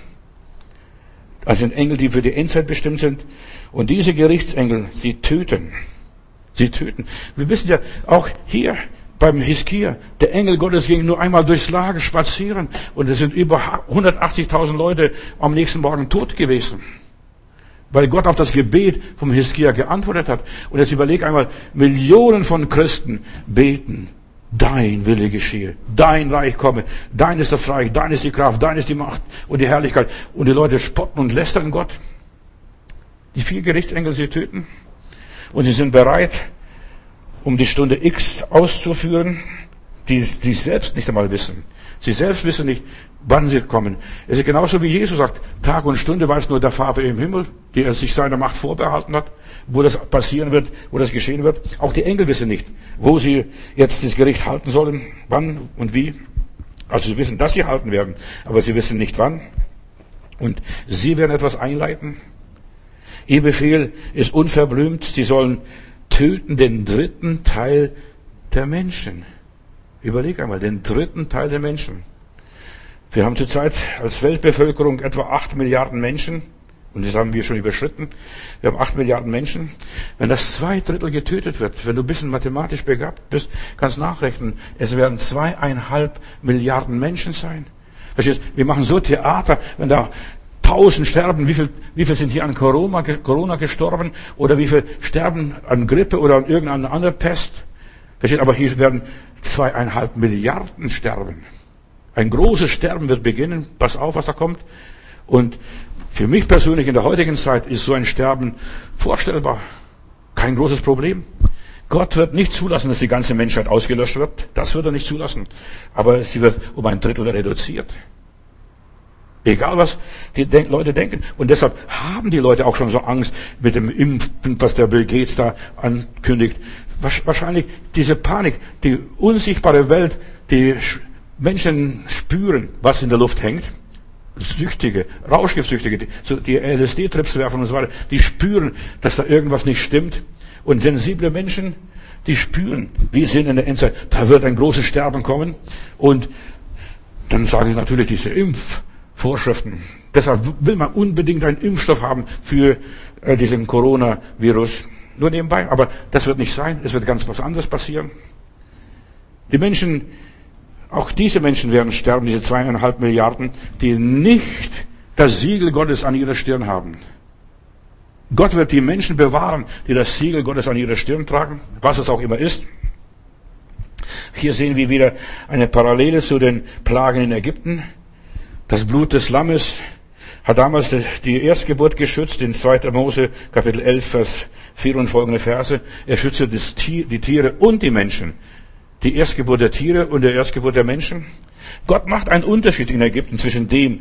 Das sind Engel, die für die Endzeit bestimmt sind. Und diese Gerichtsengel, sie töten. Sie töten. Wir wissen ja, auch hier beim Hiskia, der Engel Gottes ging nur einmal durchs Lager spazieren und es sind über 180.000 Leute am nächsten Morgen tot gewesen. Weil Gott auf das Gebet vom Hiskia geantwortet hat. Und jetzt überleg einmal, Millionen von Christen beten Dein Wille geschehe, dein Reich komme, dein ist das Reich, dein ist die Kraft, dein ist die Macht und die Herrlichkeit. Und die Leute spotten und lästern Gott. Die vier Gerichtsengel sie töten und sie sind bereit, um die Stunde X auszuführen, die sie selbst nicht einmal wissen. Sie selbst wissen nicht, wann sie kommen. Es ist genauso wie Jesus sagt, Tag und Stunde weiß nur der Vater im Himmel, die er sich seiner Macht vorbehalten hat, wo das passieren wird, wo das geschehen wird. Auch die Engel wissen nicht, wo sie jetzt das Gericht halten sollen, wann und wie. Also sie wissen, dass sie halten werden, aber sie wissen nicht wann. Und sie werden etwas einleiten. Ihr Befehl ist unverblümt. Sie sollen töten den dritten Teil der Menschen. Überleg einmal, den dritten Teil der Menschen. Wir haben zurzeit als Weltbevölkerung etwa acht Milliarden Menschen. Und das haben wir schon überschritten. Wir haben acht Milliarden Menschen. Wenn das zwei Drittel getötet wird, wenn du ein bisschen mathematisch begabt bist, kannst nachrechnen, es werden zweieinhalb Milliarden Menschen sein. Wir machen so Theater, wenn da tausend sterben, wie viel, wie viel sind hier an Corona, Corona gestorben oder wie viel sterben an Grippe oder an irgendeiner anderen Pest. Versteht? Aber hier werden zweieinhalb Milliarden sterben. Ein großes Sterben wird beginnen. Pass auf, was da kommt. Und für mich persönlich in der heutigen Zeit ist so ein Sterben vorstellbar. Kein großes Problem. Gott wird nicht zulassen, dass die ganze Menschheit ausgelöscht wird. Das wird er nicht zulassen. Aber sie wird um ein Drittel reduziert. Egal was die Leute denken. Und deshalb haben die Leute auch schon so Angst mit dem Impfen, was der Bill Gates da ankündigt. Wahrscheinlich diese Panik, die unsichtbare Welt, die Menschen spüren, was in der Luft hängt. Süchtige, Rauschgiftsüchtige, die LSD-Trips werfen und so weiter, die spüren, dass da irgendwas nicht stimmt. Und sensible Menschen, die spüren, wir sind in der Endzeit, da wird ein großes Sterben kommen. Und dann sagen sie natürlich, diese Impf, Vorschriften. Deshalb will man unbedingt einen Impfstoff haben für äh, diesen Coronavirus. Nur nebenbei. Aber das wird nicht sein. Es wird ganz was anderes passieren. Die Menschen, auch diese Menschen werden sterben, diese zweieinhalb Milliarden, die nicht das Siegel Gottes an ihrer Stirn haben. Gott wird die Menschen bewahren, die das Siegel Gottes an ihrer Stirn tragen, was es auch immer ist. Hier sehen wir wieder eine Parallele zu den Plagen in Ägypten. Das Blut des Lammes hat damals die Erstgeburt geschützt, in 2. Mose Kapitel 11, Vers 4 und folgende Verse. Er schützte die Tiere und die Menschen. Die Erstgeburt der Tiere und der Erstgeburt der Menschen. Gott macht einen Unterschied in Ägypten zwischen dem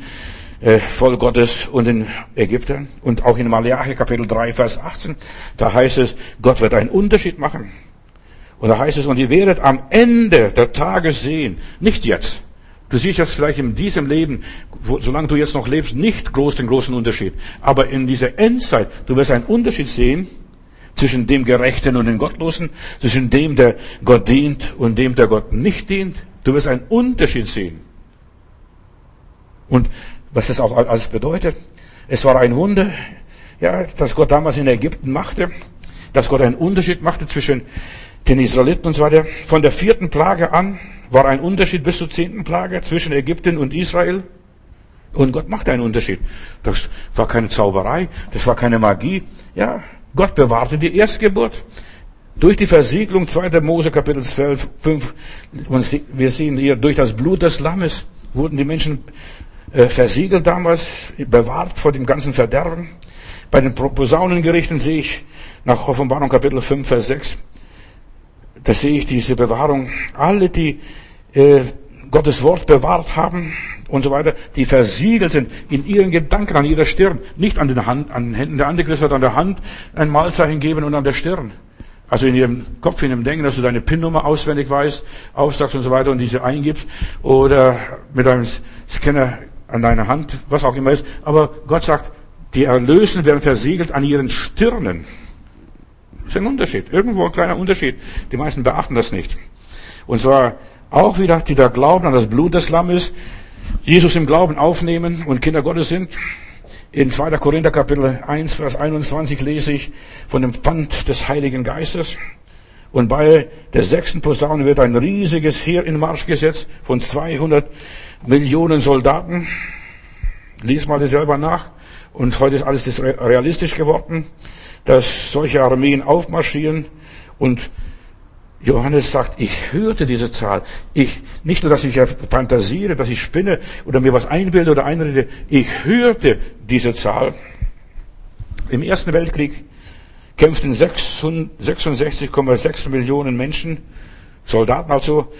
äh, Volk Gottes und den Ägyptern. Und auch in Malachi Kapitel 3, Vers 18, da heißt es, Gott wird einen Unterschied machen. Und da heißt es, und ihr werdet am Ende der Tage sehen, nicht jetzt, Du siehst jetzt vielleicht in diesem Leben, wo, solange du jetzt noch lebst, nicht groß den großen Unterschied. Aber in dieser Endzeit, du wirst einen Unterschied sehen zwischen dem Gerechten und dem Gottlosen, zwischen dem, der Gott dient und dem, der Gott nicht dient. Du wirst einen Unterschied sehen. Und was das auch alles bedeutet, es war ein Wunder, ja, dass Gott damals in Ägypten machte, dass Gott einen Unterschied machte zwischen den Israeliten und so weiter. Von der vierten Plage an war ein Unterschied bis zur zehnten Plage zwischen Ägypten und Israel. Und Gott machte einen Unterschied. Das war keine Zauberei, das war keine Magie. Ja, Gott bewahrte die Erstgeburt. Durch die Versiegelung 2. Mose Kapitel 12, 5, und wir sehen hier, durch das Blut des Lammes wurden die Menschen äh, versiegelt damals, bewahrt vor dem ganzen Verderben. Bei den Posaunengerichten sehe ich nach Offenbarung Kapitel 5, Vers 6, da sehe ich diese Bewahrung. Alle, die äh, Gottes Wort bewahrt haben und so weiter, die versiegelt sind in ihren Gedanken, an ihrer Stirn, nicht an den, Hand, an den Händen. Der Antichrist wird an der Hand ein Malzeichen geben und an der Stirn. Also in ihrem Kopf, in ihrem Denken, dass du deine PIN-Nummer auswendig weißt, aufsagst und so weiter und diese eingibst oder mit einem Scanner an deiner Hand, was auch immer ist. Aber Gott sagt, die Erlösen werden versiegelt an ihren Stirnen. Das ist ein Unterschied. Irgendwo ein kleiner Unterschied. Die meisten beachten das nicht. Und zwar auch wieder, die da glauben an das Blut des Lammes, Jesus im Glauben aufnehmen und Kinder Gottes sind. In 2. Korinther Kapitel 1, Vers 21 lese ich von dem Pfand des Heiligen Geistes. Und bei der sechsten Posaune wird ein riesiges Heer in Marsch gesetzt von 200 Millionen Soldaten. Lies mal das selber nach. Und heute ist alles realistisch geworden dass solche Armeen aufmarschieren und Johannes sagt, ich hörte diese Zahl. Ich, nicht nur, dass ich fantasiere, dass ich spinne oder mir was einbilde oder einrede, ich hörte diese Zahl. Im Ersten Weltkrieg kämpften 66,6 Millionen Menschen, Soldaten also,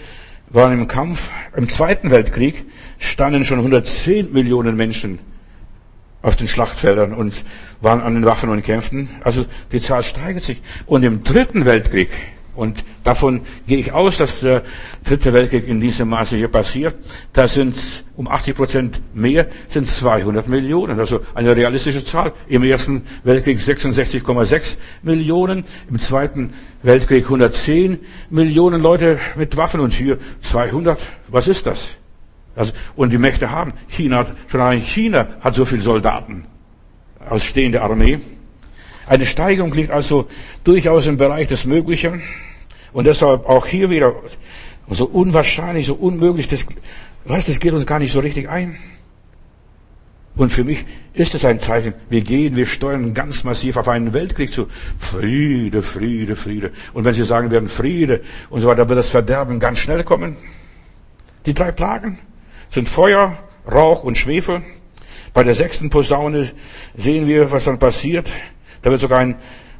waren im Kampf. Im Zweiten Weltkrieg standen schon 110 Millionen Menschen auf den Schlachtfeldern und waren an den Waffen und kämpften. Also die Zahl steigert sich. Und im Dritten Weltkrieg, und davon gehe ich aus, dass der Dritte Weltkrieg in diesem Maße hier passiert, da sind um 80 Prozent mehr, sind 200 Millionen. Also eine realistische Zahl. Im Ersten Weltkrieg 66,6 Millionen, im Zweiten Weltkrieg 110 Millionen Leute mit Waffen und hier 200. Was ist das? Also, und die Mächte haben. China, schon allein China hat so viele Soldaten als stehende Armee. Eine Steigerung liegt also durchaus im Bereich des Möglichen. Und deshalb auch hier wieder so unwahrscheinlich, so unmöglich. Das, weißt, das geht uns gar nicht so richtig ein. Und für mich ist es ein Zeichen, wir gehen, wir steuern ganz massiv auf einen Weltkrieg zu. Friede, Friede, Friede. Und wenn Sie sagen werden Friede und so weiter, wird das Verderben ganz schnell kommen. Die drei Plagen sind Feuer, Rauch und Schwefel. Bei der sechsten Posaune sehen wir, was dann passiert. Da wird sogar ein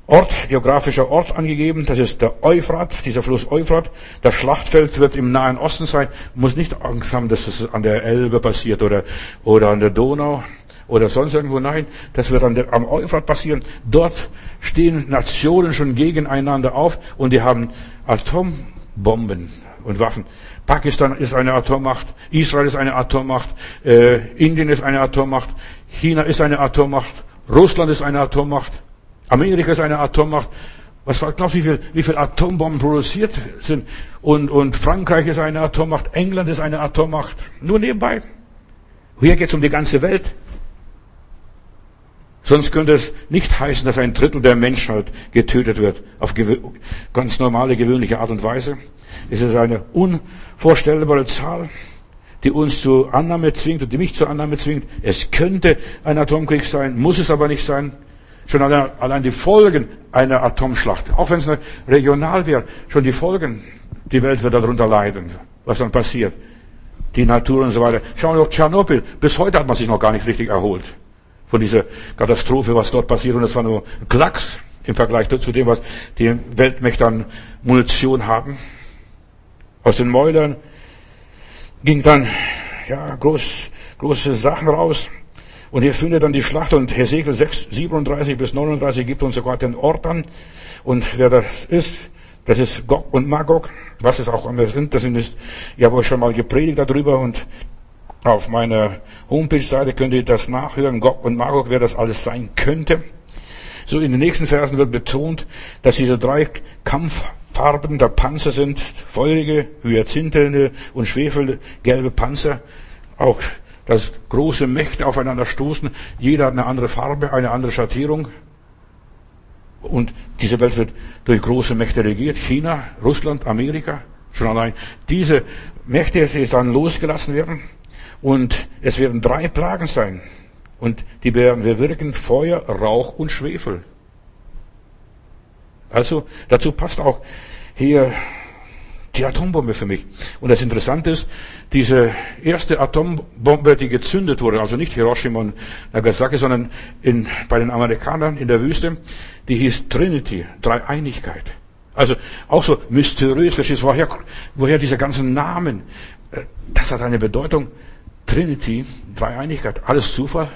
Ort, geografischer Ort angegeben. Das ist der Euphrat, dieser Fluss Euphrat. Das Schlachtfeld wird im Nahen Osten sein. Muss nicht Angst haben, dass es an der Elbe passiert oder, oder an der Donau oder sonst irgendwo. Nein, das wird der, am Euphrat passieren. Dort stehen Nationen schon gegeneinander auf und die haben Atombomben und Waffen. Pakistan ist eine Atommacht, Israel ist eine Atommacht, äh, Indien ist eine Atommacht, China ist eine Atommacht, Russland ist eine Atommacht, Amerika ist eine Atommacht. Was glaubst du, wie viel, wie viel Atombomben produziert sind? Und, und Frankreich ist eine Atommacht, England ist eine Atommacht. Nur nebenbei. Hier geht es um die ganze Welt. Sonst könnte es nicht heißen, dass ein Drittel der Menschheit getötet wird auf ganz normale, gewöhnliche Art und Weise. Es ist eine unvorstellbare Zahl, die uns zur Annahme zwingt und die mich zur Annahme zwingt. Es könnte ein Atomkrieg sein, muss es aber nicht sein. Schon allein die Folgen einer Atomschlacht, auch wenn es regional wäre, schon die Folgen, die Welt wird darunter leiden, was dann passiert. Die Natur und so weiter. Schauen wir auf Tschernobyl. Bis heute hat man sich noch gar nicht richtig erholt von dieser Katastrophe, was dort passiert. Und es war nur Klacks im Vergleich zu dem, was die Weltmächte an Munition haben. Aus den Mäulern ging dann ja, groß, große Sachen raus. Und hier findet dann die Schlacht und Hesekiel 6, 37 bis 39 gibt uns sogar den Ort an. Und wer das ist, das ist Gog und Magog. Was es auch immer sind, das ist, ich habe euch schon mal gepredigt darüber und auf meiner Homepage-Seite könnt ihr das nachhören. Gog und Magog, wer das alles sein könnte. So in den nächsten Versen wird betont, dass diese drei Kampffarben der Panzer sind feurige, hyazintene und schwefelgelbe Panzer. Auch dass große Mächte aufeinander stoßen. Jeder hat eine andere Farbe, eine andere Schattierung. Und diese Welt wird durch große Mächte regiert. China, Russland, Amerika. Schon allein diese Mächte, die dann losgelassen werden. Und es werden drei Plagen sein. Und die werden bewirken Feuer, Rauch und Schwefel. Also dazu passt auch hier die Atombombe für mich. Und das Interessante ist, diese erste Atombombe, die gezündet wurde, also nicht Hiroshima und Nagasaki, sondern in, bei den Amerikanern in der Wüste, die hieß Trinity, Dreieinigkeit. Also auch so mysteriös, verstehst du, woher, woher diese ganzen Namen? Äh, das hat eine Bedeutung. Trinity, Dreieinigkeit, alles Zufall?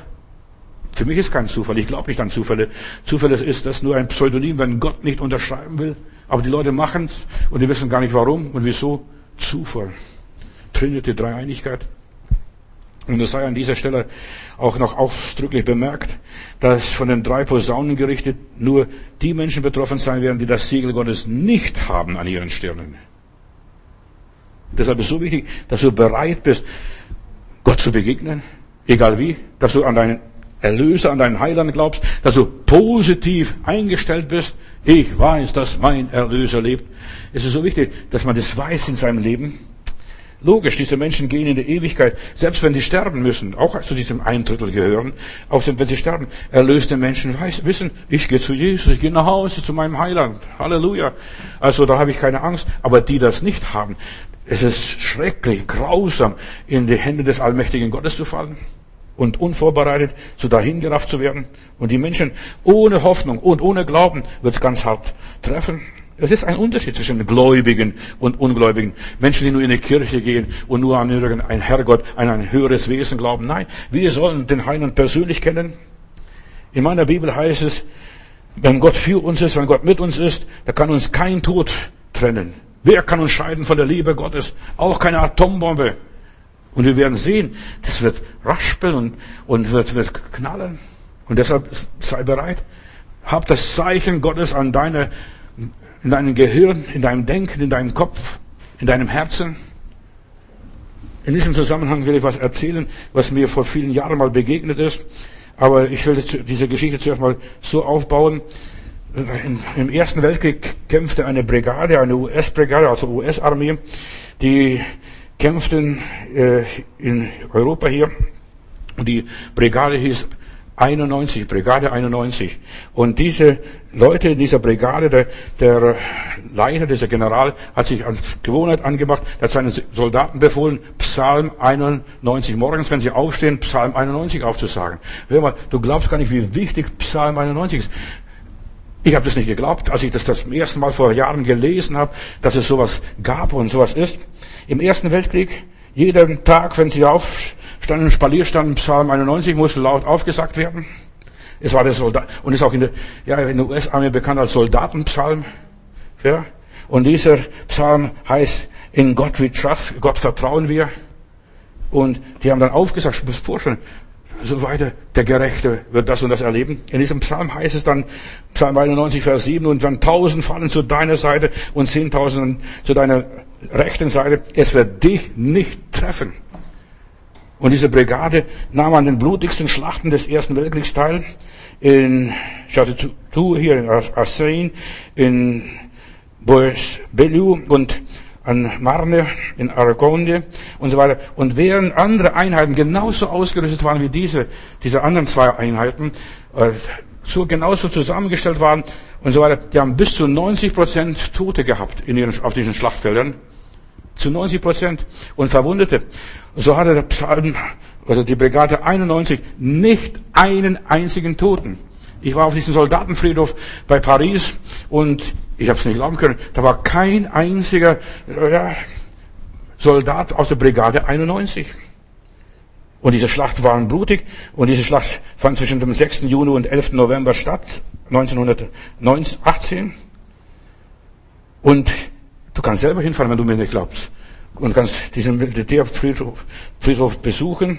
Für mich ist kein Zufall. Ich glaube nicht an Zufälle. Zufälle ist das nur ein Pseudonym, wenn Gott nicht unterschreiben will. Aber die Leute machen es und die wissen gar nicht warum und wieso. Zufall. Trinity, Dreieinigkeit. Und es sei an dieser Stelle auch noch ausdrücklich bemerkt, dass von den drei Posaunen gerichtet nur die Menschen betroffen sein werden, die das Siegel Gottes nicht haben an ihren Stirnen. Deshalb ist es so wichtig, dass du bereit bist, Gott zu begegnen, egal wie, dass du an deinen Erlöser, an deinen Heiland glaubst, dass du positiv eingestellt bist. Ich weiß, dass mein Erlöser lebt. Es ist so wichtig, dass man das weiß in seinem Leben. Logisch, diese Menschen gehen in die Ewigkeit, selbst wenn sie sterben müssen, auch zu diesem ein gehören, auch wenn sie sterben, erlöste Menschen weiß, wissen, ich gehe zu Jesus, ich gehe nach Hause zu meinem Heiland. Halleluja. Also da habe ich keine Angst. Aber die das nicht haben, es ist schrecklich, grausam, in die Hände des allmächtigen Gottes zu fallen und unvorbereitet so dahingerafft zu werden. Und die Menschen ohne Hoffnung und ohne Glauben wird es ganz hart treffen. Es ist ein Unterschied zwischen Gläubigen und Ungläubigen. Menschen, die nur in die Kirche gehen und nur an irgendein Herrgott, an ein höheres Wesen glauben. Nein, wir sollen den Heiland persönlich kennen. In meiner Bibel heißt es, wenn Gott für uns ist, wenn Gott mit uns ist, da kann uns kein Tod trennen. Wer kann uns scheiden von der Liebe Gottes? Auch keine Atombombe. Und wir werden sehen, das wird raspeln und, und wird, wird knallen. Und deshalb sei bereit. Hab das Zeichen Gottes an deine, in deinem Gehirn, in deinem Denken, in deinem Kopf, in deinem Herzen. In diesem Zusammenhang will ich was erzählen, was mir vor vielen Jahren mal begegnet ist. Aber ich will diese Geschichte zuerst mal so aufbauen. Im Ersten Weltkrieg kämpfte eine Brigade, eine US-Brigade, also US-Armee, die kämpften äh, in Europa hier. Und die Brigade hieß 91, Brigade 91. Und diese Leute in dieser Brigade, der, der Leiter, dieser General, hat sich als Gewohnheit angemacht, hat seinen Soldaten befohlen, Psalm 91 morgens, wenn sie aufstehen, Psalm 91 aufzusagen. Hör mal, du glaubst gar nicht, wie wichtig Psalm 91 ist. Ich habe das nicht geglaubt, als ich das das erste Mal vor Jahren gelesen habe, dass es sowas gab und sowas ist. Im Ersten Weltkrieg, jeden Tag, wenn sie aufstanden, Spalier standen, Psalm 91 musste laut aufgesagt werden. Es war der Soldat, und ist auch in der, ja, in der US-Armee bekannt als Soldatenpsalm. Ja. Und dieser Psalm heißt, in Gott we trust, Gott vertrauen wir. Und die haben dann aufgesagt, ich muss vorstellen, so weiter, der Gerechte wird das und das erleben. In diesem Psalm heißt es dann, Psalm 91, Vers 7, und wenn tausend fallen zu deiner Seite und zehntausend zu deiner rechten Seite, es wird dich nicht treffen. Und diese Brigade nahm an den blutigsten Schlachten des Ersten Weltkriegs teil. In Chateautou, hier in Assain, in Bois-Belleau und an Marne, in Aragonde und so weiter. Und während andere Einheiten genauso ausgerüstet waren wie diese, diese anderen zwei Einheiten, äh, so genauso zusammengestellt waren und so weiter, die haben bis zu 90 Prozent Tote gehabt in ihren, auf diesen Schlachtfeldern. Zu 90 Prozent. Und Verwundete. Und so hatte der Psalm, oder die Brigade 91 nicht einen einzigen Toten. Ich war auf diesem Soldatenfriedhof bei Paris und ich habe es nicht glauben können. Da war kein einziger ja, Soldat aus der Brigade 91. Und diese Schlacht war blutig und diese Schlacht fand zwischen dem 6. Juni und 11. November statt, 1918. Und du kannst selber hinfahren, wenn du mir nicht glaubst. Und kannst diesen Militärfriedhof Friedhof besuchen.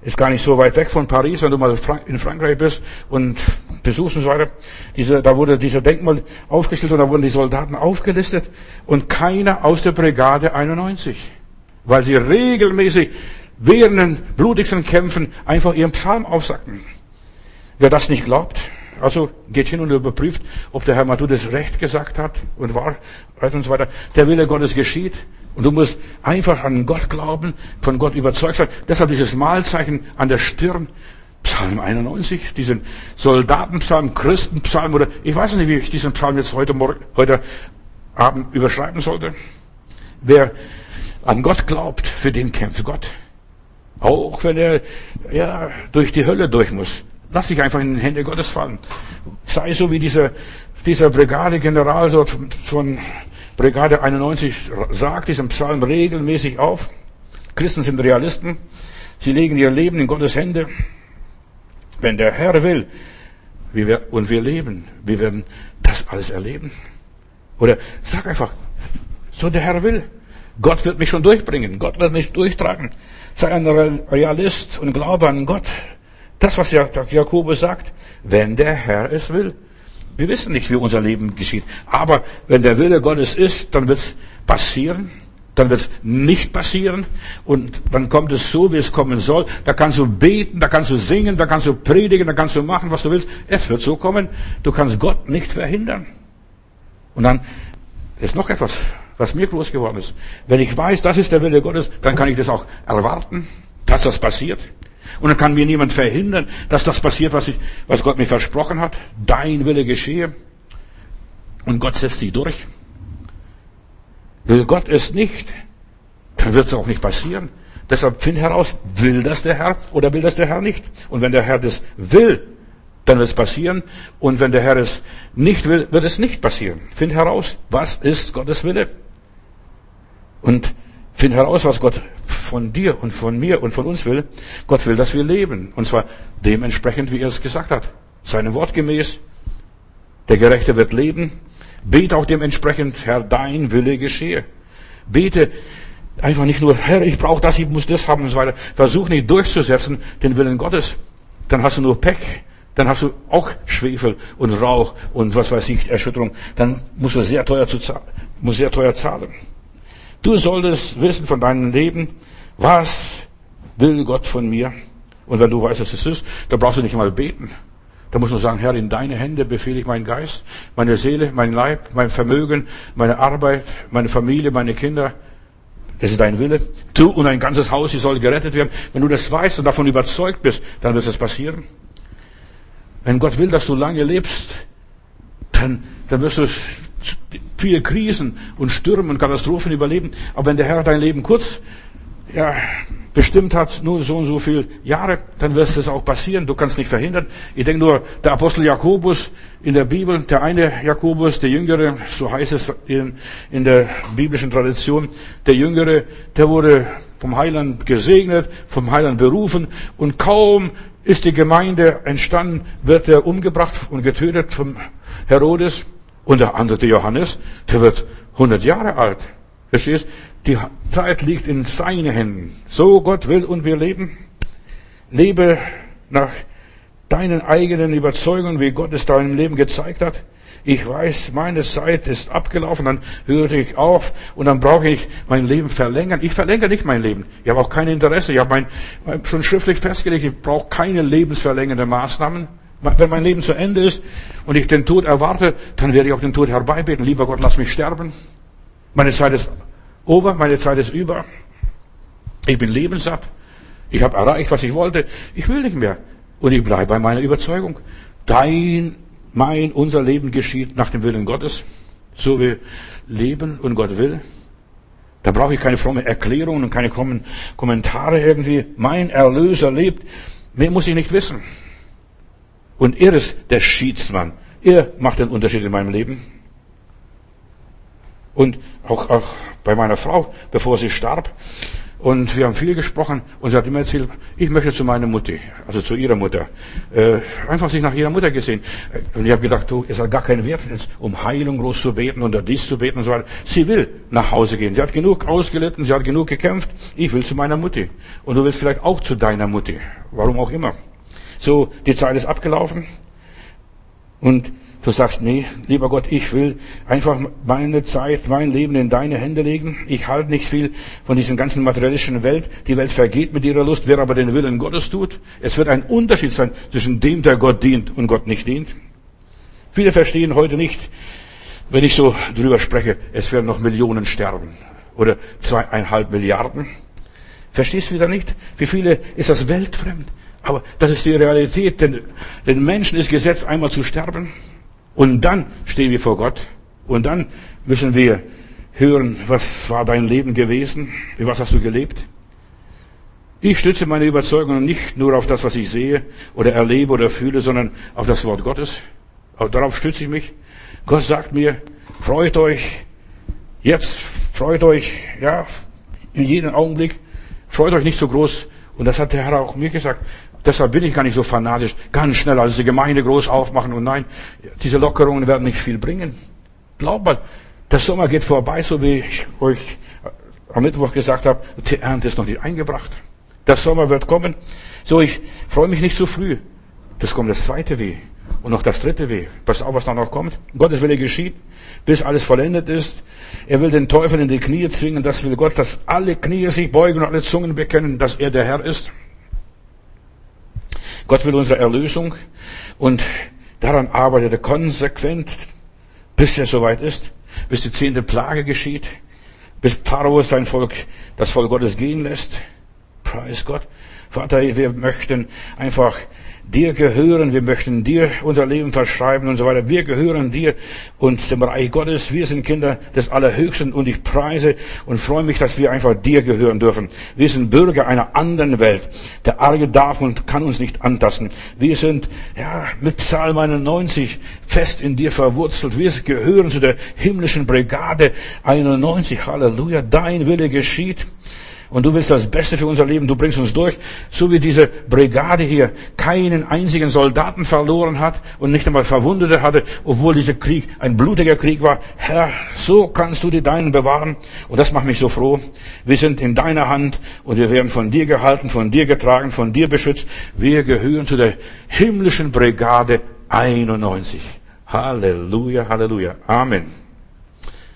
Ist gar nicht so weit weg von Paris, wenn du mal in Frankreich bist und besuchst und so weiter. Diese, da wurde dieser Denkmal aufgestellt und da wurden die Soldaten aufgelistet und keiner aus der Brigade 91. Weil sie regelmäßig während den blutigsten Kämpfen einfach ihren Psalm aufsacken. Wer das nicht glaubt, also geht hin und überprüft, ob der Herr Matthäus recht gesagt hat und Wahrheit und so weiter. Der Wille Gottes geschieht. Und du musst einfach an Gott glauben, von Gott überzeugt sein. Deshalb dieses Malzeichen an der Stirn. Psalm 91, diesen Soldatenpsalm, Christenpsalm oder ich weiß nicht, wie ich diesen Psalm jetzt heute, Morgen, heute Abend überschreiben sollte. Wer an Gott glaubt, für den kämpft Gott. Auch wenn er ja, durch die Hölle durch muss. Lass dich einfach in die Hände Gottes fallen. Sei so wie dieser, dieser Brigadegeneral dort von Brigade 91 sagt diesen Psalm regelmäßig auf. Christen sind Realisten. Sie legen ihr Leben in Gottes Hände. Wenn der Herr will, wir, und wir leben, wir werden das alles erleben. Oder sag einfach, so der Herr will. Gott wird mich schon durchbringen. Gott wird mich durchtragen. Sei ein Realist und glaube an Gott. Das, was Jakobus sagt, wenn der Herr es will. Wir wissen nicht, wie unser Leben geschieht. Aber wenn der Wille Gottes ist, dann wird es passieren. Dann wird es nicht passieren. Und dann kommt es so, wie es kommen soll. Da kannst du beten, da kannst du singen, da kannst du predigen, da kannst du machen, was du willst. Es wird so kommen. Du kannst Gott nicht verhindern. Und dann ist noch etwas was mir groß geworden ist. Wenn ich weiß, das ist der Wille Gottes, dann kann ich das auch erwarten, dass das passiert. Und dann kann mir niemand verhindern, dass das passiert, was, ich, was Gott mir versprochen hat. Dein Wille geschehe. Und Gott setzt sich durch. Will Gott es nicht, dann wird es auch nicht passieren. Deshalb find heraus, will das der Herr oder will das der Herr nicht? Und wenn der Herr das will, dann wird es passieren. Und wenn der Herr es nicht will, wird es nicht passieren. Find heraus, was ist Gottes Wille? Und find heraus, was Gott von dir und von mir und von uns will. Gott will, dass wir leben. Und zwar dementsprechend, wie er es gesagt hat. Seinem Wort gemäß. Der Gerechte wird leben. Bete auch dementsprechend, Herr, dein Wille geschehe. Bete einfach nicht nur, Herr, ich brauche das, ich muss das haben und so weiter. Versuch nicht durchzusetzen den Willen Gottes. Dann hast du nur Pech. Dann hast du auch Schwefel und Rauch und was weiß ich, Erschütterung. Dann musst du sehr teuer, zu, musst sehr teuer zahlen. Du solltest wissen von deinem Leben, was will Gott von mir? Und wenn du weißt, dass es ist, dann brauchst du nicht mal beten. Da muss man sagen, Herr, in deine Hände befehle ich meinen Geist, meine Seele, mein Leib, mein Vermögen, meine Arbeit, meine Familie, meine Kinder. Das ist dein Wille. Du und ein ganzes Haus, sie soll gerettet werden. Wenn du das weißt und davon überzeugt bist, dann wird es passieren. Wenn Gott will, dass du lange lebst, dann, dann wirst du viele Krisen und Stürme und Katastrophen überleben. Aber wenn der Herr dein Leben kurz ja, bestimmt hat, nur so und so viele Jahre, dann wird es auch passieren. Du kannst nicht verhindern. Ich denke nur, der Apostel Jakobus in der Bibel, der eine Jakobus, der Jüngere, so heißt es in, in der biblischen Tradition, der Jüngere, der wurde vom Heiland gesegnet, vom Heiland berufen und kaum ist die Gemeinde entstanden, wird er umgebracht und getötet vom Herodes. Und der andere Johannes, der wird 100 Jahre alt. Verstehst? Die Zeit liegt in seinen Händen. So Gott will und wir leben. Lebe nach deinen eigenen Überzeugungen, wie Gott es deinem Leben gezeigt hat. Ich weiß, meine Zeit ist abgelaufen, dann höre ich auf und dann brauche ich mein Leben verlängern. Ich verlängere nicht mein Leben. Ich habe auch kein Interesse. Ich habe mein, schon schriftlich festgelegt, ich brauche keine lebensverlängernde Maßnahmen. Wenn mein Leben zu Ende ist und ich den Tod erwarte, dann werde ich auch den Tod herbeibeten. Lieber Gott, lass mich sterben. Meine Zeit ist over, meine Zeit ist über. Ich bin lebenssatt. Ich habe erreicht, was ich wollte. Ich will nicht mehr. Und ich bleibe bei meiner Überzeugung. Dein mein, unser Leben geschieht nach dem Willen Gottes, so wie leben und Gott will. Da brauche ich keine fromme Erklärungen und keine Kommentare irgendwie. Mein Erlöser lebt. Mehr muss ich nicht wissen. Und er ist der Schiedsmann. Er macht den Unterschied in meinem Leben. Und auch, auch bei meiner Frau, bevor sie starb, und wir haben viel gesprochen und sie hat immer erzählt, ich möchte zu meiner Mutti, also zu ihrer Mutter. Äh, einfach sich nach ihrer Mutter gesehen. Und ich habe gedacht, du, es hat gar keinen Wert, jetzt um Heilung groß zu beten oder dies zu beten und so weiter. Sie will nach Hause gehen. Sie hat genug ausgelitten, sie hat genug gekämpft. Ich will zu meiner Mutti. Und du willst vielleicht auch zu deiner Mutti. Warum auch immer. So, die Zeit ist abgelaufen. Und Du sagst, nee, lieber Gott, ich will einfach meine Zeit, mein Leben in deine Hände legen. Ich halte nicht viel von diesen ganzen materialistischen Welt. Die Welt vergeht mit ihrer Lust. Wer aber den Willen Gottes tut, es wird ein Unterschied sein zwischen dem, der Gott dient und Gott nicht dient. Viele verstehen heute nicht, wenn ich so drüber spreche, es werden noch Millionen sterben. Oder zweieinhalb Milliarden. Verstehst du wieder nicht? Wie viele ist das weltfremd? Aber das ist die Realität. Denn den Menschen ist gesetzt, einmal zu sterben. Und dann stehen wir vor Gott und dann müssen wir hören, was war dein Leben gewesen? Wie was hast du gelebt? Ich stütze meine Überzeugung nicht nur auf das, was ich sehe oder erlebe oder fühle, sondern auf das Wort Gottes. Darauf stütze ich mich. Gott sagt mir, freut euch, jetzt freut euch, ja, in jedem Augenblick, freut euch nicht so groß. Und das hat der Herr auch mir gesagt. Deshalb bin ich gar nicht so fanatisch, ganz schnell als die Gemeinde groß aufmachen und nein, diese Lockerungen werden nicht viel bringen. Glaubt mal, der Sommer geht vorbei, so wie ich euch am Mittwoch gesagt habe, die Ernte ist noch nicht eingebracht. Der Sommer wird kommen. So, ich freue mich nicht zu so früh. Das kommt das zweite Weh. Und noch das dritte Weh. Pass auf, was da noch kommt. Gottes Wille geschieht, bis alles vollendet ist. Er will den Teufel in die Knie zwingen. Das will Gott, dass alle Knie sich beugen und alle Zungen bekennen, dass er der Herr ist. Gott will unsere Erlösung und daran arbeitet er konsequent, bis er soweit ist, bis die zehnte Plage geschieht, bis Pharao sein Volk, das Volk Gottes gehen lässt. Preis Gott. Vater, wir möchten einfach dir gehören, wir möchten dir unser Leben verschreiben und so weiter. Wir gehören dir und dem Reich Gottes. Wir sind Kinder des Allerhöchsten und ich preise und freue mich, dass wir einfach dir gehören dürfen. Wir sind Bürger einer anderen Welt. Der Arge darf und kann uns nicht antasten. Wir sind, ja, mit Psalm 91 fest in dir verwurzelt. Wir gehören zu der himmlischen Brigade 91. Halleluja. Dein Wille geschieht. Und du willst das Beste für unser Leben, du bringst uns durch, so wie diese Brigade hier keinen einzigen Soldaten verloren hat und nicht einmal Verwundete hatte, obwohl dieser Krieg ein blutiger Krieg war. Herr, so kannst du die Deinen bewahren. Und das macht mich so froh. Wir sind in deiner Hand und wir werden von dir gehalten, von dir getragen, von dir beschützt. Wir gehören zu der himmlischen Brigade 91. Halleluja, Halleluja. Amen.